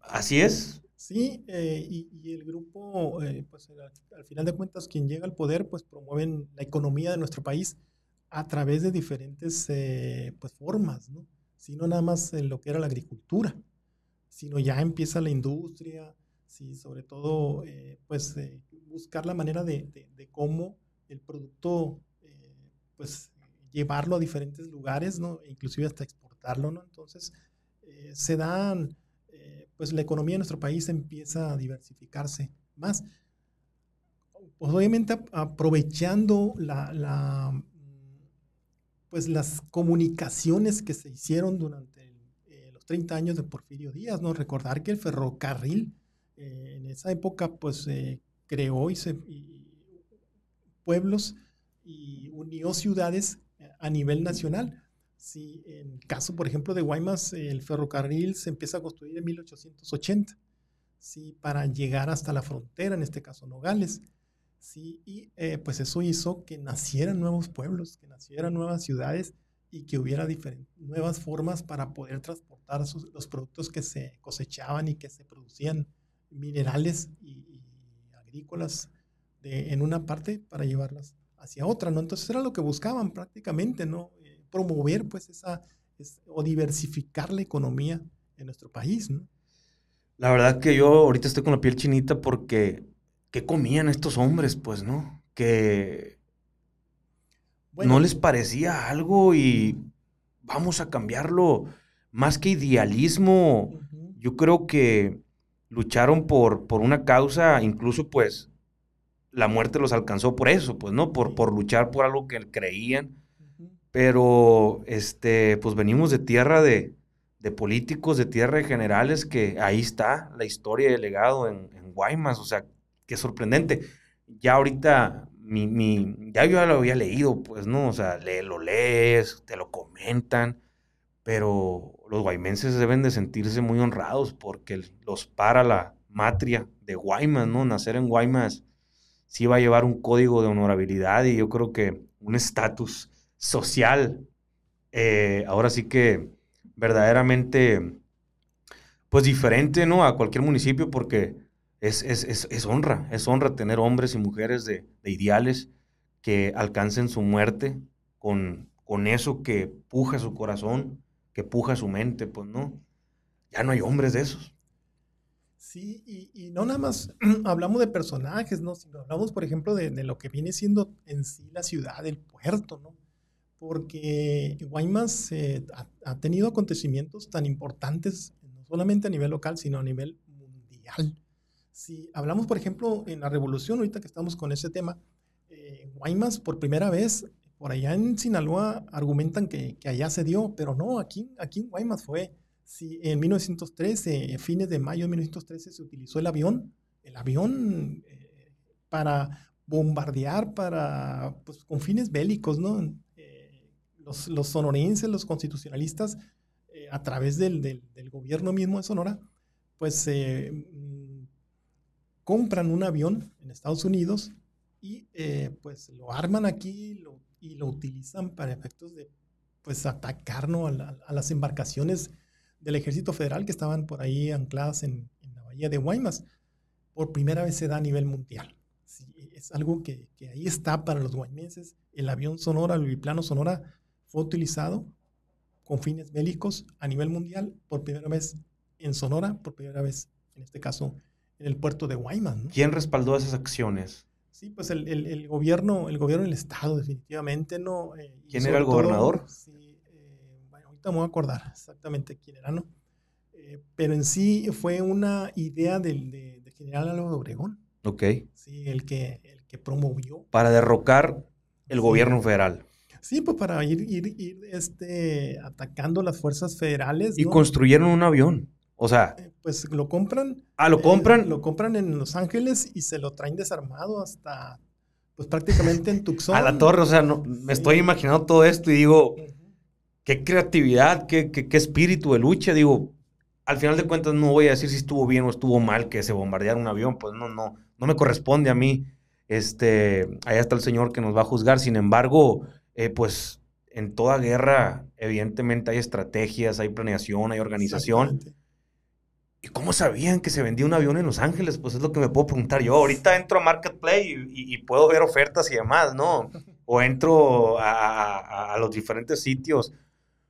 Así es. Sí, eh, y, el grupo, eh, pues al, final de cuentas, quien llega al poder, pues promueven la economía de nuestro país a través de diferentes eh, pues, formas, ¿no? Sino nada más en lo que era la agricultura, sino ya empieza la industria, sí, sobre todo, pues buscar la manera de, de cómo el producto pues llevarlo a diferentes lugares, ¿no? E inclusive hasta exportarlo, ¿no? Entonces, eh, se dan, eh, pues la economía de nuestro país empieza a diversificarse más. Pues obviamente aprovechando la, pues las comunicaciones que se hicieron durante eh, los 30 años de Porfirio Díaz, ¿no? Recordar que el ferrocarril en esa época, pues, creó y, se, pueblos y unió ciudades eh, a nivel nacional. Si en el caso, por ejemplo, de Guaymas, el ferrocarril se empieza a construir en 1880, ¿sí? para llegar hasta la frontera, en este caso Nogales. ¿sí? Y eh, pues eso hizo que nacieran nuevos pueblos, que nacieran nuevas ciudades y que hubiera nuevas formas para poder transportar los productos que se cosechaban y que se producían, minerales y, agrícolas en una parte para llevarlas hacia otra, ¿no? Entonces era lo que buscaban prácticamente, ¿no? Promover, pues, esa, o diversificar la economía en nuestro país, ¿no? La verdad que yo ahorita estoy con la piel chinita porque, ¿qué comían estos hombres, pues, no? Que no les parecía algo y vamos a cambiarlo. Más que idealismo, yo creo que lucharon por, por una causa, incluso pues la muerte los alcanzó por eso, pues, ¿no? Por, por luchar por algo que creían. Pero, este, pues venimos de tierra de, políticos, de tierra de generales, que ahí está la historia del legado en, Guaymas, o sea, qué sorprendente. Ya ahorita mi, mi, ya yo lo había leído, pues, ¿no? O sea, lo lees, te lo comentan, pero los guaymenses deben de sentirse muy honrados porque los para la matria de Guaymas, ¿no? Nacer en Guaymas sí va a llevar un código de honorabilidad y yo creo que un estatus social, eh, ahora sí que verdaderamente, pues diferente, ¿no? A cualquier municipio porque es, es, honra, es honra tener hombres y mujeres de, ideales que alcancen su muerte con, con eso que puja su corazón, que puja su mente, pues no. Ya no hay hombres de esos. Sí, y, no nada más hablamos de personajes, ¿no? Sino hablamos, por ejemplo, de, lo que viene siendo en sí la ciudad, el puerto, ¿no? Porque Guaymas eh, ha, tenido acontecimientos tan importantes, no solamente a nivel local, sino a nivel mundial. Si hablamos, por ejemplo, en la revolución, ahorita que estamos con ese tema, eh, Guaymas por primera vez, por allá en Sinaloa argumentan que, que, allá se dio, pero no, aquí, aquí en Guaymas fue. Si en 1913, fines de mayo de 1913, se utilizó el avión, el avión eh, para bombardear, para, pues, con fines bélicos, ¿no? Eh, los, los, sonorenses, los constitucionalistas, a través del, del, del, gobierno mismo de Sonora, pues compran un avión en Estados Unidos y eh, pues lo arman aquí y lo utilizan para efectos de pues atacar a, las embarcaciones del ejército federal que estaban por ahí ancladas en, la bahía de Guaymas. Por primera vez se da a nivel mundial. es algo que, ahí está para los guaymenses. El avión Sonora, el biplano Sonora, fue utilizado con fines bélicos a nivel mundial por primera vez en Sonora, por primera vez, en este caso, en el puerto de Guaymas. ¿Quién respaldó esas acciones? Sí, pues el, el, gobierno, el gobierno del estado, definitivamente, ¿no? Eh, ¿Quién era el gobernador? sí, eh, bueno, ahorita me voy a acordar exactamente quién era, ¿no? Eh, pero en sí fue una idea del, de, general Álvaro Obregón. Ok. Sí, el que, el que promovió. Para derrocar el gobierno federal. Sí, pues para ir, ir, ir este, atacando las fuerzas federales. Y construyeron un avión. O sea. Eh, pues lo compran. Ah, lo compran. Eh, lo compran en Los Ángeles y se lo traen desarmado hasta, pues prácticamente en Tucson. A la torre, o sea, no, me estoy imaginando todo esto y digo, qué creatividad, qué, qué, espíritu de lucha. Digo, al final de cuentas no voy a decir si estuvo bien o estuvo mal que se bombardeara un avión, pues no, no, no me corresponde a mí. Este, allá está el señor que nos va a juzgar. Sin embargo, eh, pues en toda guerra, evidentemente hay estrategias, hay planeación, hay organización. ¿Y cómo sabían que se vendía un avión en Los Ángeles? Pues es lo que me puedo preguntar yo. Ahorita entro a Marketplace y, puedo ver ofertas y demás, ¿no? O entro a, los diferentes sitios.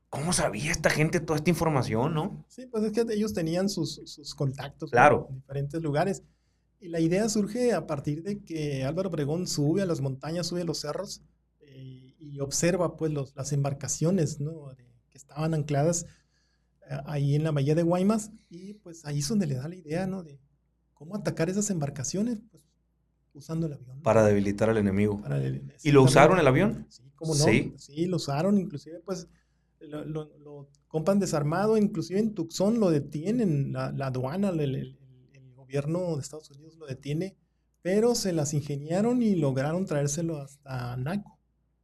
¿Cómo sabía esta gente toda esta información, no? Sí, pues es que ellos tenían sus, contactos claro. en diferentes lugares. Y la idea surge a partir de que Álvaro Obregón sube a las montañas, sube a los cerros y observa pues los, las embarcaciones ¿no? que estaban ancladas ahí en la bahía de Guaymas y pues ahí es donde le da la idea, ¿no? De cómo atacar esas embarcaciones, pues usando el avión. Para debilitar al enemigo. ¿Y lo usaron el avión? Sí, ¿cómo no? Sí, lo usaron, inclusive pues lo, compran desarmado, inclusive en Tucson lo detienen, la, aduana, el, el, gobierno de Estados Unidos lo detiene, pero se las ingeniaron y lograron traérselo hasta Naco.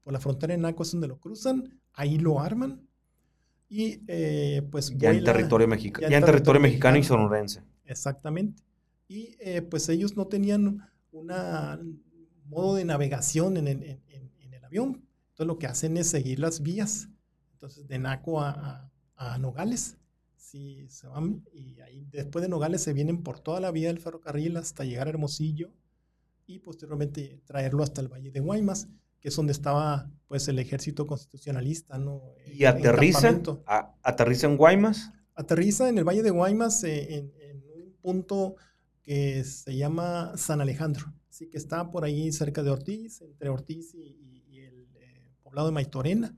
Por la frontera de Naco es donde lo cruzan, ahí lo arman y eh, pues... Ya en territorio, mexicano ya, en territorio, mexicano, y sonorense. Exactamente. Y eh, pues ellos no tenían un modo de navegación en, en, en, el avión. Entonces lo que hacen es seguir las vías. Entonces de Naco a, a, Nogales. Sí, se van y ahí después de Nogales se vienen por toda la vía del ferrocarril hasta llegar a Hermosillo y posteriormente traerlo hasta el Valle de Guaymas que es donde estaba pues el ejército constitucionalista, ¿no? ¿Y aterriza? ¿Aterriza en Guaymas? Aterriza en el Valle de Guaymas eh, en, un punto que se llama San Alejandro, así que está por ahí cerca de Ortiz, entre Ortiz y, el eh, poblado de Maitorena,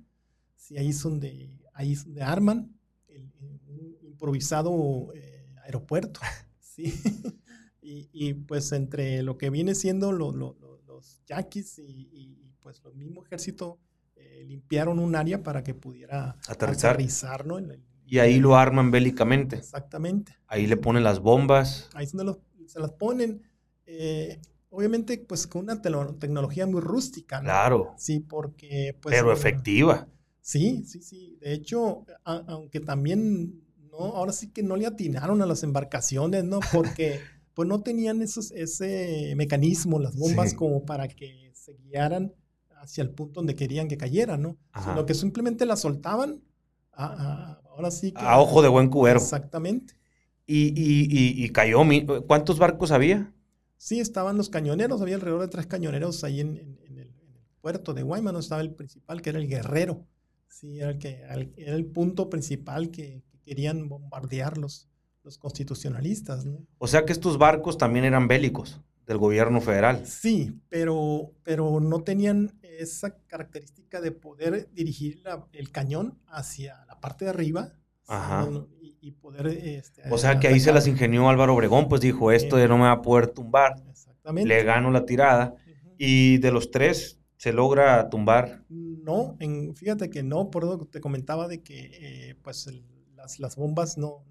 sí, ahí es donde, ahí es donde arman el, un improvisado eh, aeropuerto, sí, y, pues entre lo que viene siendo los yaquis y pues los mismo ejército eh, limpiaron un área para que pudiera aterrizar, ¿no? y ahí lo arman bélicamente. Exactamente. Ahí le ponen las bombas. Ahí es donde se las ponen. Eh, obviamente, pues con una tecnología muy rústica. ¿no? Claro. Sí, porque... Pues, Pero efectiva. Sí, sí, sí. De hecho, aunque también, no, ahora sí que no le atinaron a las embarcaciones, ¿no? Porque pues no tenían esos, ese mecanismo, las bombas, como para que se guiaran hacia el punto donde querían que cayeran, ¿no? Sino que simplemente la soltaban, ahora sí que... A ojo de buen cubero. Exactamente. Y, y, y, cayó, ¿cuántos barcos había? Sí, estaban los cañoneros, había alrededor de tres cañoneros ahí en, el, puerto de Guaymas, estaba el principal, que era el guerrero. Sí, era el, que, era el punto principal que, querían bombardear los, los constitucionalistas. ¿no? O sea que estos barcos también eran bélicos del gobierno federal. Sí, pero, pero no tenían esa característica de poder dirigir el cañón hacia la parte de arriba Ajá. Y, poder... Este, o sea que ahí se las ingenió Álvaro Obregón, pues dijo, esto ya no me va a poder tumbar. Exactamente. Le gano la tirada. Y de los tres, ¿se logra tumbar? No, en, fíjate que no, por eso te comentaba de que eh, pues las, las, bombas no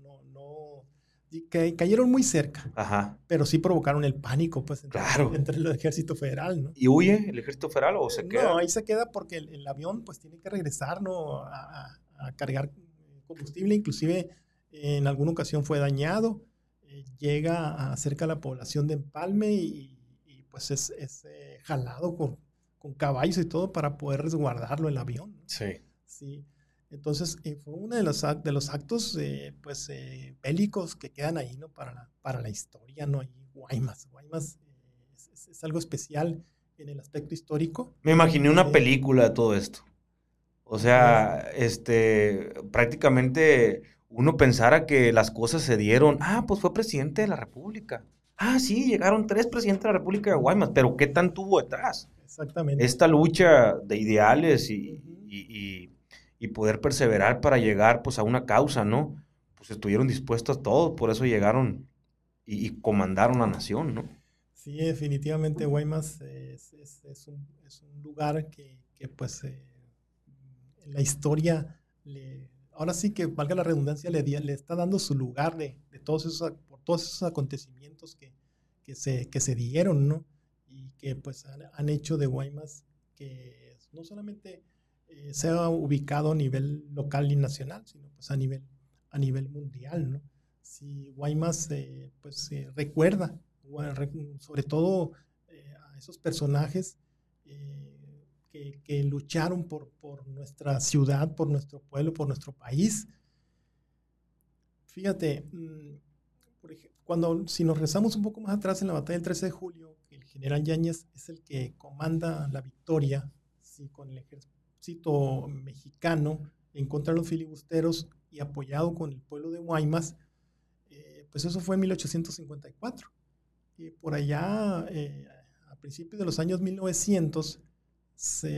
que cayeron muy cerca, Ajá. pero sí provocaron el pánico pues entre, claro. entre, el ejército federal, ¿no? ¿Y huye el ejército federal o se queda? No, ahí se queda porque el, avión pues tiene que regresar, ¿no? A, a, cargar combustible, inclusive en alguna ocasión fue dañado, eh, llega a cerca de la población de Empalme y, pues es, es eh, jalado con, con caballos y todo para poder resguardarlo el avión. Sí. Sí. Entonces, eh, fue uno de los, de los actos eh, pues, eh, bélicos que quedan ahí, ¿no? Para la, para la historia, ¿no? Ahí, Guaymas. Guaymas es, es, algo especial en el aspecto histórico. Me imaginé una película de todo esto. O sea, este, prácticamente uno pensara que las cosas se dieron, ah, pues fue presidente de la República. Ah, sí, llegaron tres presidentes de la República de Guaymas, pero ¿qué tan tuvo detrás? Exactamente. Esta lucha de ideales y, poder perseverar para llegar pues a una causa, ¿no? Pues estuvieron dispuestos a todo, por eso llegaron y, comandaron la nación, ¿no? Sí, definitivamente Guaymas es, un, lugar que, pues eh, la historia, ahora sí que valga la redundancia, le, le está dando su lugar de, todos esos, por todos esos acontecimientos que, que, se, que se dieron, ¿no? que pues han, hecho de Guaymas que no solamente eh, sea ubicado a nivel local y nacional, sino pues a nivel, a nivel mundial, ¿no? Si Guaymas eh, pues recuerda, sobre todo eh, a esos personajes que, que, lucharon por, por nuestra ciudad, por nuestro pueblo, por nuestro país. Fíjate, mm, cuando si nos rezamos un poco más atrás en la batalla del 13 de julio, general Yáñez es el que comanda la victoria con el ejército mexicano en contra de los filibusteros y apoyado con el pueblo de Guaymas, eh, pues eso fue en 1854. Y por allá, eh, a principios de los años 1900,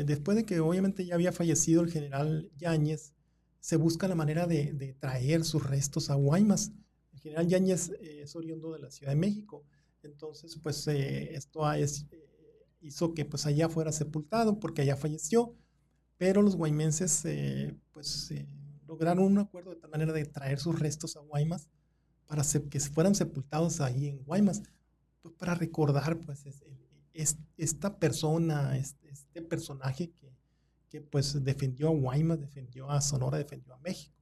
después de que obviamente ya había fallecido el general Yáñez, se busca la manera de, traer sus restos a Guaymas. El general Yáñez eh, es oriundo de la Ciudad de México entonces, pues eh, esto es, hizo que pues allá fuera sepultado porque allá falleció, pero los guaymenses eh, pues lograron un acuerdo de tal manera de traer sus restos a Guaymas para que fueran sepultados ahí en Guaymas, pues para recordar pues es, esta persona, este, este personaje que, que, pues defendió a Guaymas, defendió a Sonora, defendió a México.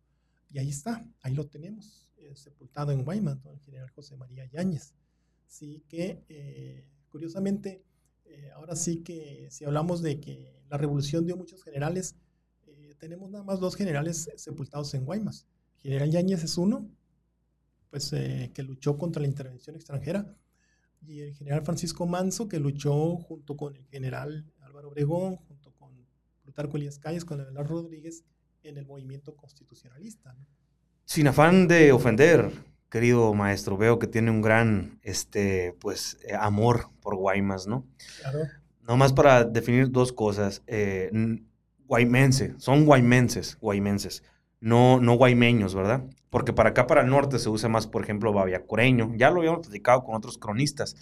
Y ahí está, ahí lo tenemos, sepultado en Guaymas, el general José María Yáñez. Sí que, eh, curiosamente, eh, ahora sí que si hablamos de que la revolución dio muchos generales, eh, tenemos nada más dos generales sepultados en Guaymas. general Yáñez es uno, pues que luchó contra la intervención extranjera, y el general Francisco Manso, que luchó junto con el general Álvaro Obregón, junto con Plutarco Elías Calles, con Abelardo Rodríguez, en el movimiento constitucionalista. Sin afán de ofender, querido maestro. Veo que tiene un gran, este, pues, eh, amor por Guaymas, ¿no? Claro. Nomás para definir dos cosas. Eh, guaymense, son guaymenses, guaymenses, no, no guaymeños, ¿verdad? Porque para acá, para el norte, se usa más, por ejemplo, baviacoreño. Ya lo habíamos platicado con otros cronistas.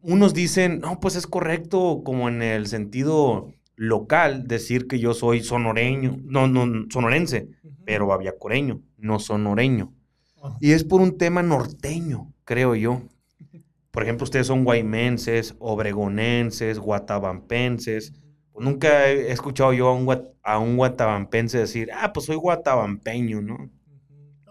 Unos dicen, no, pues es correcto, como en el sentido local, decir que yo soy sonoreño, no, no, sonorense, pero baviacoreño, no sonoreño. Y es por un tema norteño, creo yo. Por ejemplo, ustedes son guaymenses, obregonenses, guatabampenses. Nunca he escuchado yo a un, a un guatabampense decir, ah, pues soy guatabampeño, ¿no?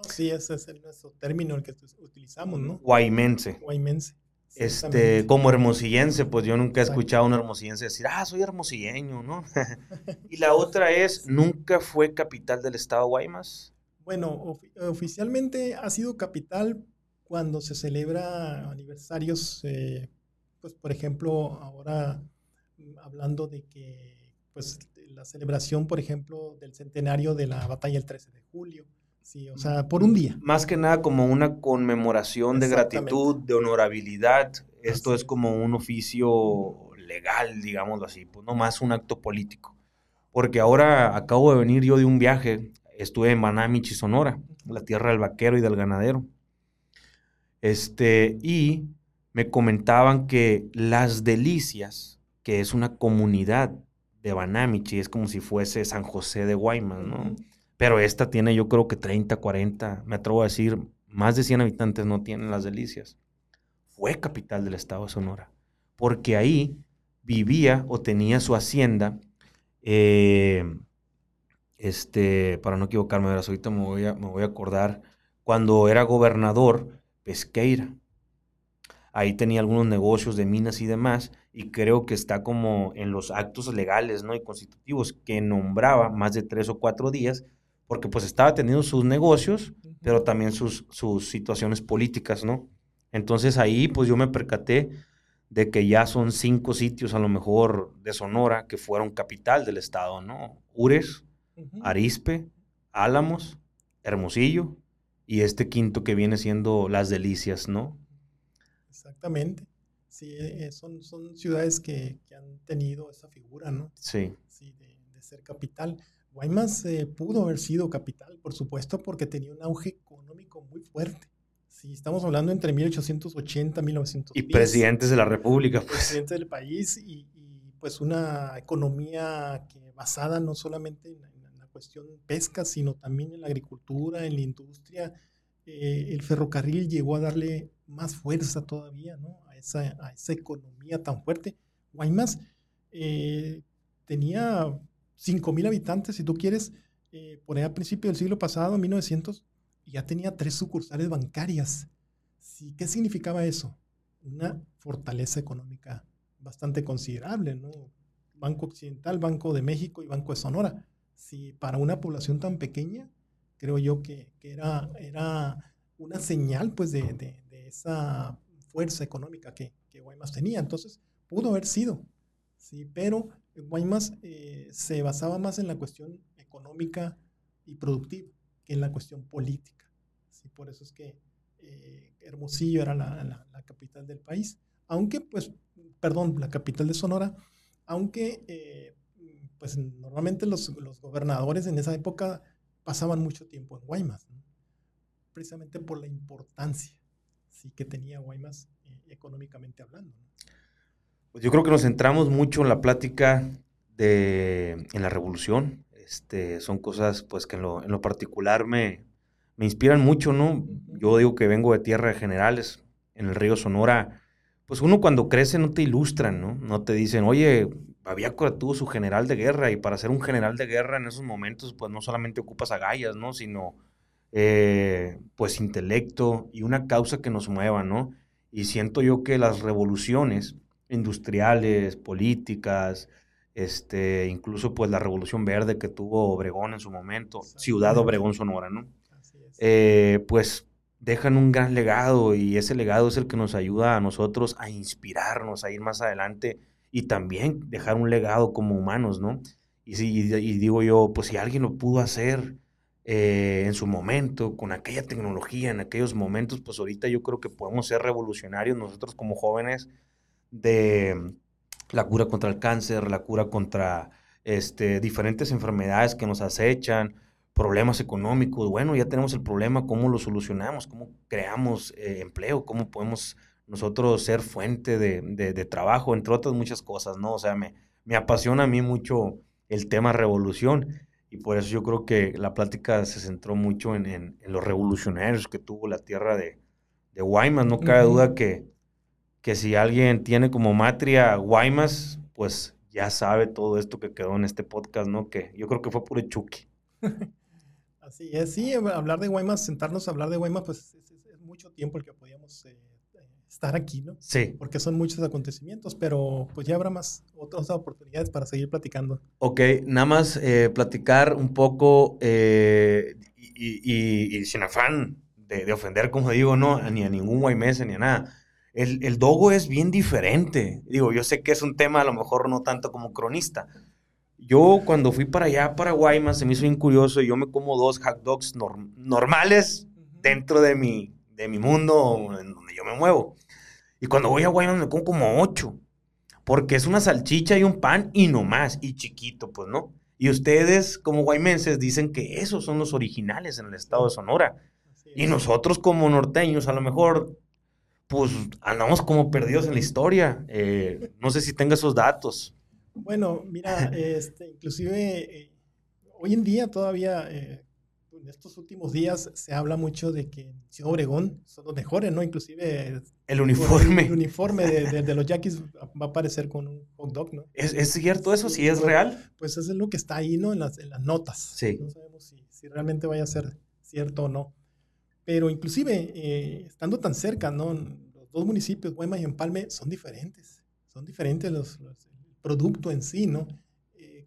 sí, ese es el, nuestro término el que utilizamos, ¿no? Guaymense. Guaymense. Este, como hermosillense, pues yo nunca he escuchado a un hermosillense decir, ah, soy hermosilleño, ¿no? y la otra es, ¿nunca fue capital del estado Guaymas? Bueno, oficialmente ha sido capital cuando se celebra aniversarios, eh, pues por ejemplo, ahora mm, hablando de que, pues la celebración, por ejemplo, del centenario de la batalla el 13 de julio, Sí, o sea, por un día. Más que nada como una conmemoración de gratitud, de honorabilidad. Esto es como un oficio legal, digámoslo así, pues no más un acto político. Porque ahora acabo de venir yo de un viaje, estuve en Banamichi, Sonora, la tierra del vaquero y del ganadero. Este, y me comentaban que Las Delicias, que es una comunidad de Banamichi, es como si fuese San José de Guaymas, ¿no? Pero esta tiene yo creo que 30, 40, me atrevo a decir, más de 100 habitantes no tienen las delicias. Fue capital del estado de Sonora, porque ahí vivía o tenía su hacienda, eh, este, para no equivocarme, ahorita me voy, a, me voy a acordar, cuando era gobernador Pesqueira. Ahí tenía algunos negocios de minas y demás, y creo que está como en los actos legales ¿no? y constitutivos que nombraba más de tres o cuatro días porque pues estaba teniendo sus negocios, pero también sus, sus situaciones políticas, ¿no? Entonces ahí pues yo me percaté de que ya son cinco sitios a lo mejor de Sonora que fueron capital del estado, ¿no? Ures, Arispe, Álamos, Hermosillo y este quinto que viene siendo Las Delicias, ¿no? Exactamente. Sí, eh, son, son ciudades que, que, han tenido esa figura, ¿no? Sí. Sí, de, de ser capital. Guaymas eh, pudo haber sido capital, por supuesto, porque tenía un auge económico muy fuerte. Si estamos hablando entre 1880 y 1910. Y presidentes de la República. Pues. Presidentes del país y, pues una economía que basada no solamente en, cuestión pesca, sino también en la agricultura, en la industria. Eh, el ferrocarril llegó a darle más fuerza todavía ¿no? a, esa, economía tan fuerte. Guaymas eh, tenía 5.000 habitantes, si tú quieres, eh, por ahí a principios del siglo pasado, 1900, ya tenía tres sucursales bancarias. Sí, ¿Qué significaba eso? Una fortaleza económica bastante considerable, ¿no? Banco Occidental, Banco de México y Banco de Sonora. Si para una población tan pequeña, creo yo que, era, era una señal pues de, de, esa fuerza económica que, que Guaymas tenía. Entonces, pudo haber sido, sí, pero Guaymas eh, se basaba más en la cuestión económica y productiva que en la cuestión política. ¿sí? Por eso es que eh, Hermosillo era la, capital del país, aunque, pues, perdón, la capital de Sonora, aunque, eh, pues, normalmente los, gobernadores en esa época pasaban mucho tiempo en Guaymas, precisamente por la importancia ¿sí? que tenía Guaymas económicamente hablando. Pues yo creo que nos centramos mucho en la plática de, en la revolución. Este, son cosas pues que en lo, en lo particular me, me, inspiran mucho, ¿no? Yo digo que vengo de tierra de generales, en el río Sonora. Pues uno cuando crece no te ilustran, ¿no? No te dicen, oye, Babiácora tuvo su general de guerra y para ser un general de guerra en esos momentos pues no solamente ocupas agallas, ¿no? Sino eh, pues intelecto y una causa que nos mueva, ¿no? Y siento yo que las revoluciones industriales, políticas, este, incluso pues la revolución verde que tuvo Obregón en su momento, Ciudad Obregón Sonora, ¿no? Eh, pues dejan un gran legado y ese legado es el que nos ayuda a nosotros a inspirarnos, a ir más adelante y también dejar un legado como humanos, ¿no? Y, si, y digo yo, pues si alguien lo pudo hacer eh, en su momento, con aquella tecnología, en aquellos momentos, pues ahorita yo creo que podemos ser revolucionarios nosotros como jóvenes de la cura contra el cáncer, la cura contra este, diferentes enfermedades que nos acechan, problemas económicos. Bueno, ya tenemos el problema, ¿cómo lo solucionamos? ¿Cómo creamos eh, empleo? ¿Cómo podemos nosotros ser fuente de, trabajo? Entre otras muchas cosas, ¿no? O sea, me, me apasiona a mí mucho el tema revolución y por eso yo creo que la plática se centró mucho en, los revolucionarios que tuvo la tierra de, de Guaymas. No cabe duda que que si alguien tiene como matria Guaymas, pues ya sabe todo esto que quedó en este podcast, ¿no? Que yo creo que fue puro chuki. Así es, sí, hablar de Guaymas, sentarnos a hablar de Guaymas, pues es, mucho tiempo el que podíamos eh, estar aquí, ¿no? Sí. Porque son muchos acontecimientos, pero pues ya habrá más otras oportunidades para seguir platicando. Ok, nada más eh, platicar un poco eh, y, sin afán de, ofender, como digo, no, ni a ningún guaymese ni a nada. El, el, dogo es bien diferente. Digo, yo sé que es un tema a lo mejor no tanto como cronista. Yo cuando fui para allá, para Guaymas, se me hizo bien curioso y yo me como dos hot dogs normales dentro de mi, de mi mundo en donde yo me muevo. Y cuando voy a Guaymas me como como ocho. Porque es una salchicha y un pan y no más. Y chiquito, pues, ¿no? Y ustedes, como guaymenses, dicen que esos son los originales en el estado de Sonora. Y nosotros, como norteños, a lo mejor, pues andamos como perdidos en la historia. Eh, no sé si tenga esos datos. Bueno, mira, este, inclusive eh, hoy en día todavía eh, en estos últimos días se habla mucho de que en Ciudad Obregón son los mejores, ¿no? Inclusive... El uniforme. El, uniforme de, los Yaquis va a aparecer con un hot dog, ¿no? ¿Es, cierto eso? ¿Sí, es real? Pues eso es lo que está ahí, ¿no? En las, en las notas. Sí. No sabemos si, si, realmente vaya a ser cierto o no. Pero inclusive, eh, estando tan cerca, ¿no? Los dos municipios, Guaymas y Empalme, son diferentes. Son diferentes los, los el producto en sí, ¿no?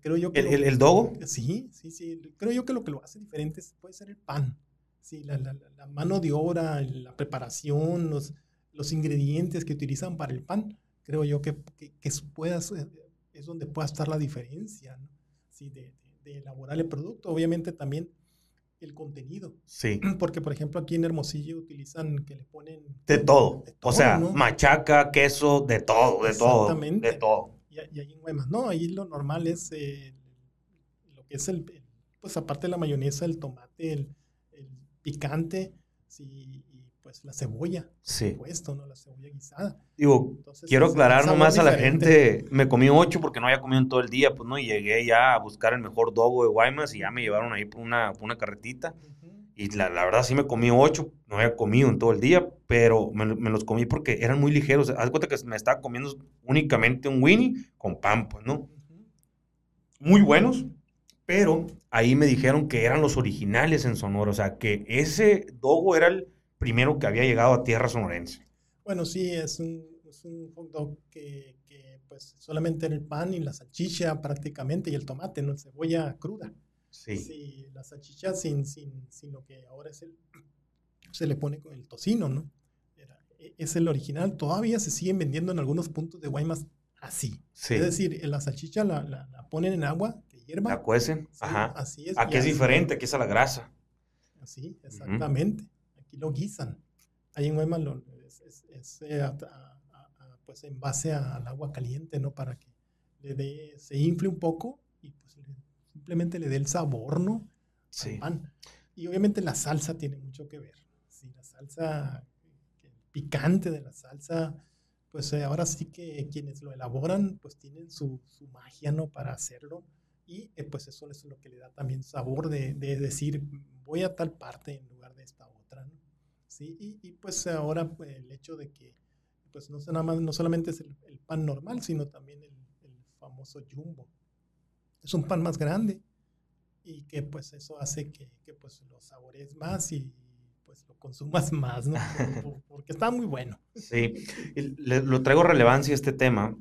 Creo yo que ¿El, el, dogo? Sí, sí, sí. Creo yo que lo que lo hace diferente puede ser el pan. Sí, la, la, la, mano de obra, la preparación, los, los ingredientes que utilizan para el pan, creo yo que, que, que puedas, es donde pueda estar la diferencia ¿no? sí, de, de, elaborar el producto. Obviamente también el contenido. Sí. Porque, por ejemplo, aquí en Hermosillo utilizan que le ponen... De todo. o sea, machaca, queso, de todo, de todo. De todo y, ahí en Guaymas. No, ahí lo normal es eh, lo que es el, pues aparte de la mayonesa, el tomate, el, picante, sí, y pues la cebolla, sí. puesto, ¿no? La cebolla guisada. Digo, quiero aclarar nomás a la gente, me comí ocho porque no había comido en todo el día, pues no, y llegué ya a buscar el mejor dogo de Guaymas y ya me llevaron ahí por una, por una carretita. Y la, la, verdad sí me comí ocho, no había comido en todo el día, pero me, me los comí porque eran muy ligeros. Haz cuenta que me estaba comiendo únicamente un Winnie con pan, pues, ¿no? Muy buenos, pero ahí me dijeron que eran los originales en Sonora, o sea, que ese dogo era el primero que había llegado a tierra sonorense. Bueno, sí, es un, es un hot dog que, que, pues solamente era el pan y la salchicha prácticamente y el tomate, ¿no? Cebolla cruda. Sí. la salchicha sin, sin, sin, lo que ahora es el, se le pone con el tocino, ¿no? E, es el original. Todavía se siguen vendiendo en algunos puntos de Guaymas así. Es decir, la salchicha la, la, ponen en agua que hierva. La cuecen. Ajá. Así es. Aquí es diferente, aquí es a la grasa. Así, exactamente. Aquí lo guisan. Ahí en Guaymas lo, es, eh, pues en base al agua caliente, ¿no? Para que le dé, se infle un poco simplemente le dé el sabor, ¿no? Sí. pan. Y obviamente la salsa tiene mucho que ver. Sí, la salsa, el picante de la salsa, pues eh, ahora sí que quienes lo elaboran, pues tienen su, su magia, ¿no? Para hacerlo. Y eh, pues eso es lo que le da también sabor de, de, decir, voy a tal parte en lugar de esta otra, ¿no? Sí, y, y pues ahora pues, el hecho de que, pues no, nada más, no solamente es el, el pan normal, sino también el, el famoso jumbo es un pan más grande y que pues eso hace que, que pues lo sabores más y pues lo consumas más, ¿no? porque está muy bueno. Sí, lo traigo relevancia a este tema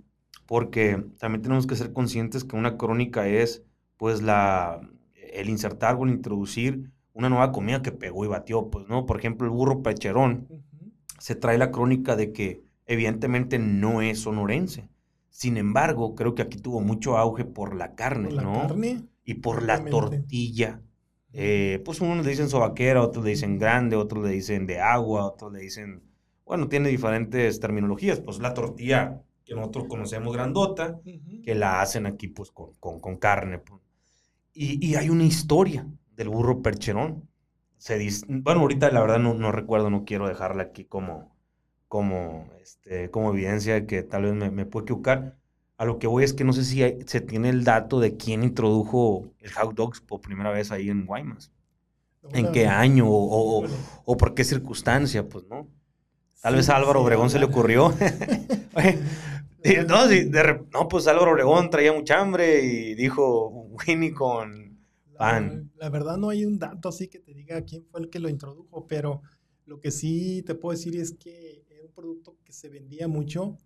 porque también tenemos que ser conscientes que una crónica es pues la, el insertar o el introducir una nueva comida que pegó y batió, pues, ¿no? Por ejemplo, el burro pecherón, se trae la crónica de que evidentemente no es sonorense, sin embargo, creo que aquí tuvo mucho auge por la carne, ¿Por la ¿no? Carne, y por la tortilla. Eh, pues unos le dicen sobaquera, otros le dicen grande, otros le dicen de agua, otros le dicen, bueno, tiene diferentes terminologías. Pues la tortilla que nosotros conocemos grandota, que la hacen aquí pues con, con, carne. Pues. Y, y, hay una historia del burro percherón. Se dice, bueno, ahorita la verdad no, no recuerdo, no quiero dejarla aquí como, como, este, como evidencia de que tal vez me, me puedo equivocar. A lo que voy es que no sé si se tiene el dato de quién introdujo el hot dogs por primera vez ahí en Guaymas. ¿En qué año o, o, por qué circunstancia? Pues no. Tal vez a Álvaro Obregón se le ocurrió. no, no, pues Álvaro Obregón traía mucha hambre y dijo Winnie con pan. La, verdad no hay un dato así que te diga quién fue el que lo introdujo, pero lo que sí te puedo decir es que producto que se vendía mucho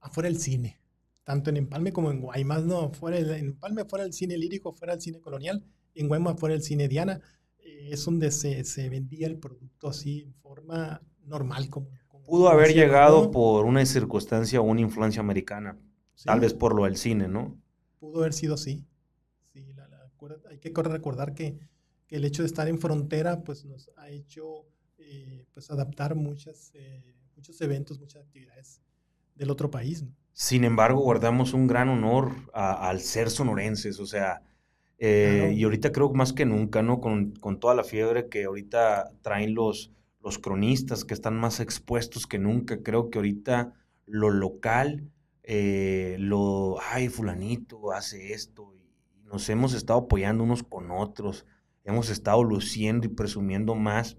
afuera del cine, tanto en Empalme como en Guaymas, no, fuera en Empalme fuera el cine lírico, fuera el cine colonial, en Guaymas fuera el cine Diana, eh, es donde se, se, vendía el producto así en forma normal como pudo haber llegado por una circunstancia o una influencia americana, tal vez por lo del cine, ¿no? Pudo haber sido así. Sí, hay que recordar que, el hecho de estar en frontera pues nos ha hecho eh, pues adaptar muchas, eh, muchos eventos, muchas actividades del otro país. Sin embargo, guardamos un gran honor al ser sonorenses, o sea, eh, y ahorita creo más que nunca, ¿no? Con, con, toda la fiebre que ahorita traen los, los cronistas que están más expuestos que nunca. Creo que ahorita lo local, eh, lo, ay, fulanito hace esto, y nos hemos estado apoyando unos con otros, hemos estado luciendo y presumiendo más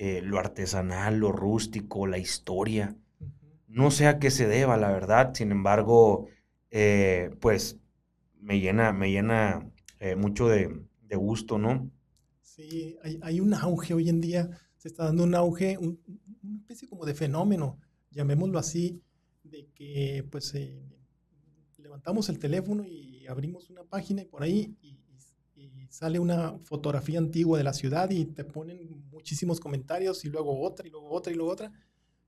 eh, lo artesanal, lo rústico, la historia. No sé a qué se deba, la verdad, sin embargo, eh, pues me llena, me llena mucho de, gusto, ¿no? Sí, hay, hay un auge hoy en día se está dando un auge, una especie como de fenómeno, llamémoslo así, de que pues eh, levantamos el teléfono y abrimos una página y por ahí y, sale una fotografía antigua de la ciudad y te ponen muchísimos comentarios y luego otra y luego otra y luego otra.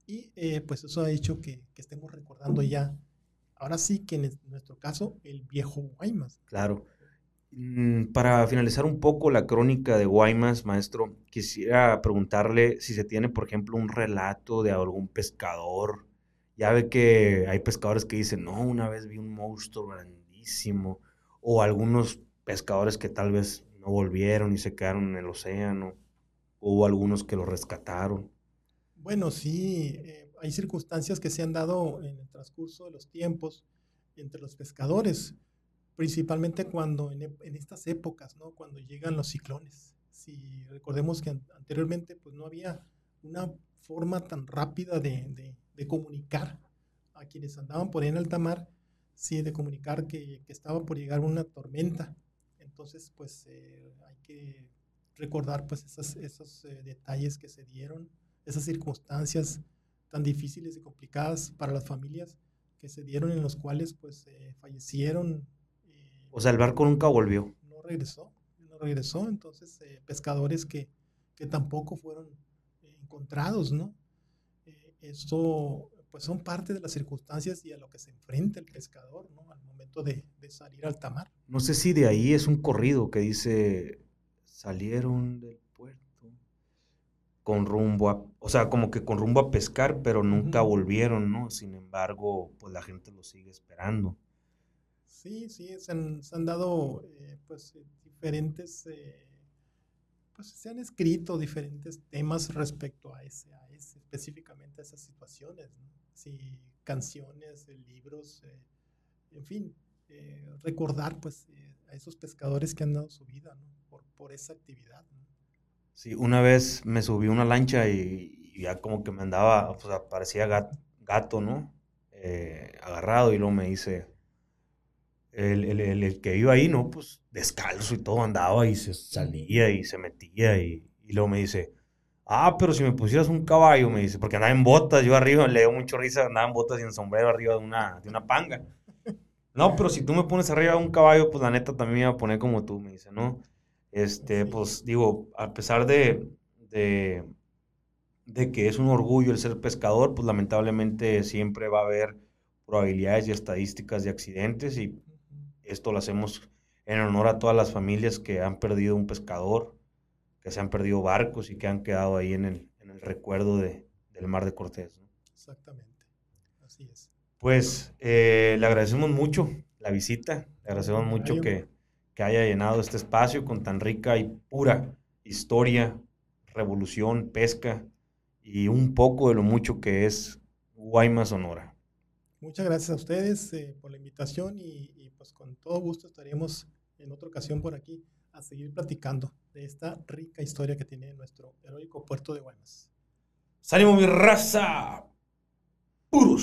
Y eh, pues eso ha hecho que, que, estemos recordando ya, ahora sí que en nuestro caso, el viejo Guaymas. Claro. Mm, para finalizar un poco la crónica de Guaymas, maestro, quisiera preguntarle si se tiene, por ejemplo, un relato de algún pescador. Ya ve que hay pescadores que dicen, no, una vez vi un monstruo grandísimo, o algunos pescadores que tal vez no volvieron y se quedaron en el océano, o algunos que lo rescataron. Bueno, sí, eh, hay circunstancias que se han dado en el transcurso de los tiempos entre los pescadores principalmente cuando en, estas épocas, ¿no? Cuando llegan los ciclones. Si recordemos que anteriormente pues no había una forma tan rápida de, comunicar a quienes andaban por ahí en alta mar, sí, de comunicar que, estaba por llegar una tormenta. Entonces, pues eh, hay que recordar pues esos eh, detalles que se dieron, esas circunstancias tan difíciles y complicadas para las familias que se dieron en los cuales pues eh, fallecieron o sea, el barco nunca volvió. No regresó, no regresó. Entonces, eh, pescadores que, que, tampoco fueron eh, encontrados, ¿no? Eh, esto, pues son parte de las circunstancias y a lo que se enfrenta el pescador, ¿no? Al momento de, de salir al tamar. No sé si de ahí es un corrido que dice, salieron del puerto con rumbo a, o sea, como que con rumbo a pescar, pero nunca volvieron, ¿no? Sin embargo, pues la gente lo sigue esperando. Sí, sí, se han, dado eh, pues eh, diferentes, eh, pues se han escrito diferentes temas respecto a ese, a ese específicamente a esas situaciones, sí, canciones, libros, en fin, recordar pues a esos pescadores que han dado su vida por, por esa actividad. Sí, una vez me subí una lancha y, ya como que me andaba, o sea, parecía gato, ¿no? agarrado y luego me dice, el, el, que iba ahí, ¿no? Pues descalzo y todo andaba y se salía y se metía y, y, luego me dice, ah, pero si me pusieras un caballo, me dice, porque andaba en botas, yo arriba, le dio mucho risa, andaba en botas y en sombrero arriba de una, de una panga. No, pero si tú me pones arriba de un caballo, pues la neta también me iba a poner como tú, me dice, ¿no? Este, pues digo, a pesar de, de, de que es un orgullo el ser pescador, pues lamentablemente siempre va a haber probabilidades y estadísticas de accidentes y esto lo hacemos en honor a todas las familias que han perdido un pescador, que se han perdido barcos y que han quedado ahí en el, en el recuerdo de, del Mar de Cortés. Exactamente, así es. Pues eh, le agradecemos mucho la visita, le agradecemos mucho que, que haya llenado este espacio con tan rica y pura historia, revolución, pesca y un poco de lo mucho que es Guaymas Sonora. Muchas gracias a ustedes eh, por la invitación y, pues con todo gusto estaríamos en otra ocasión por aquí a seguir platicando de esta rica historia que tiene nuestro heroico puerto de Guaymas. ¡Salimos mi raza! Puro.